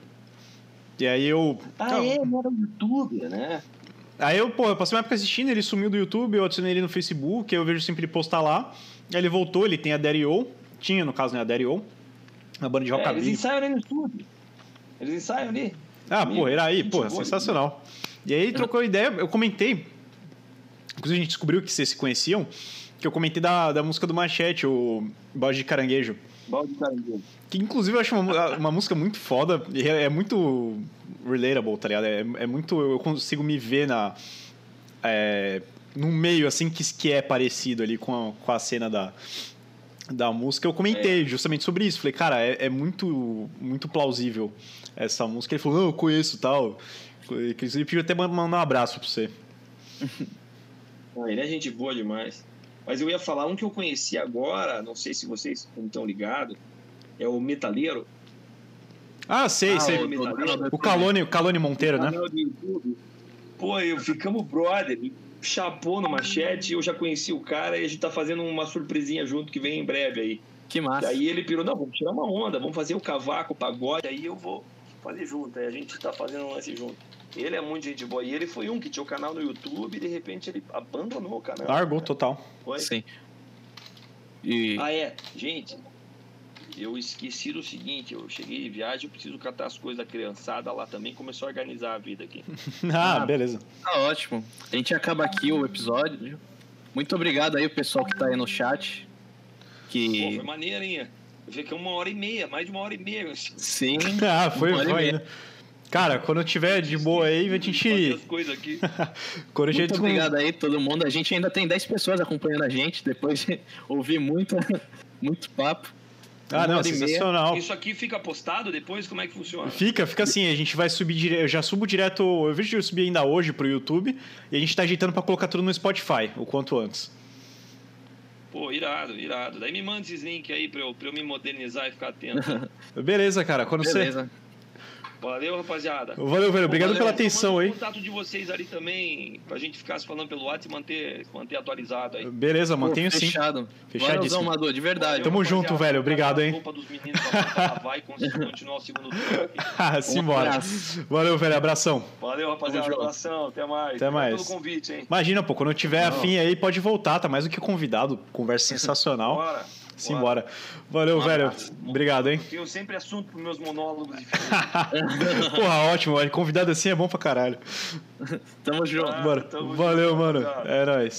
E aí eu. Ah, é, ele era um youtuber, né? Aí eu, pô, eu passei uma época assistindo, ele sumiu do YouTube, eu adicionei ele no Facebook, aí eu vejo sempre ele postar lá. Aí ele voltou, ele tem a Daddy O. Tinha, no caso, né, a Daddy O. Uma banda de É, eles rockabilly. ensaiam ali no estúdio. Eles ensaiam ali. Ah, pô, era aí, pô, sensacional. E aí trocou ideia, eu comentei. Inclusive a gente descobriu que vocês se conheciam, que eu comentei da, da música do Machete, o Balde de Caranguejo. Balde de caranguejo. Que inclusive eu acho uma, uma música muito foda, e é, é muito relatable, tá ligado? É, é muito. Eu consigo me ver na. É, no meio, assim, que, que é parecido ali com a, com a cena da, da música. Eu comentei justamente sobre isso. Falei, cara, é, é muito, muito plausível essa música. Ele falou, não, eu conheço e tal. Inclusive, pediu até mandar um abraço pra você. Ah, ele é gente boa demais. Mas eu ia falar um que eu conheci agora, não sei se vocês estão ligados, é o Metaleiro. Ah, sei, Ah, sei. o- O, Calone, o Calone Monteiro, né? Pô, eu ficamos brother, ele chapou no machete, eu já conheci o cara e a gente tá fazendo uma surpresinha junto que vem em breve aí. Que E massa. aí ele pirou, não, vamos tirar uma onda, vamos fazer o cavaco, o pagode, aí eu vou fazer junto, aí a gente tá fazendo um lance junto. Ele é muito gente boa. E ele foi um que tinha o canal no YouTube e de repente ele abandonou o canal. Largou total. Foi. Sim. E Ah, é. Gente, eu esqueci do seguinte, eu cheguei de viagem, eu preciso catar as coisas da criançada lá também, começou a organizar a vida aqui. ah, Ah, beleza. tá ótimo. A gente acaba aqui o episódio. Muito obrigado aí o pessoal que tá aí no chat. Pô, Que. foi maneiro, hein? Eu fiquei uma hora e meia, mais de uma hora e meia. Sim. Ah, foi, foi. né? Cara, quando tiver de boa aí, a gente. as coisas aqui. Quando a gente Muito obrigado aí, todo mundo. A gente ainda tem 10 pessoas acompanhando a gente, depois de ouvir muito, muito papo. Ah, não, sensacional. Isso aqui fica postado depois? Como é que funciona? Fica, fica assim, a gente vai subir direto. Eu já subo direto. Eu vejo que eu subir ainda hoje pro YouTube. E a gente tá ajeitando pra colocar tudo no Spotify, o quanto antes. Pô, irado, irado. Daí me manda esses links aí pra eu, pra eu me modernizar e ficar atento. Beleza, cara. Quando você. Valeu, rapaziada. Valeu, velho. Obrigado Valeu. pela atenção aí. o contato de vocês ali também, pra gente ficar se falando pelo WhatsApp e manter, manter atualizado aí. Beleza, mantenho Pô, sim. Fechado. Fechadíssimo. Valeuzão, Madu, de verdade. Tamo rapaziada. junto, velho. Obrigado, hein? A roupa dos meninos pra conseguir continuar o segundo turno aqui. Ah, simbora. Valeu, velho. Abração. Valeu, rapaziada. Tamo. Abração, até mais. Até mais. pelo convite, hein? Imagina, pô, quando eu tiver afim aí, pode voltar. Tá mais do que convidado. Conversa sensacional. Bora. Simbora. Valeu, Um velho. Obrigado, hein? Tenho sempre assunto pros meus monólogos. Porra, ótimo. velho. Convidado assim é bom pra caralho. Tamo junto. Ah, Bora. tamo Valeu, junto, mano. rapaziada. É nóis.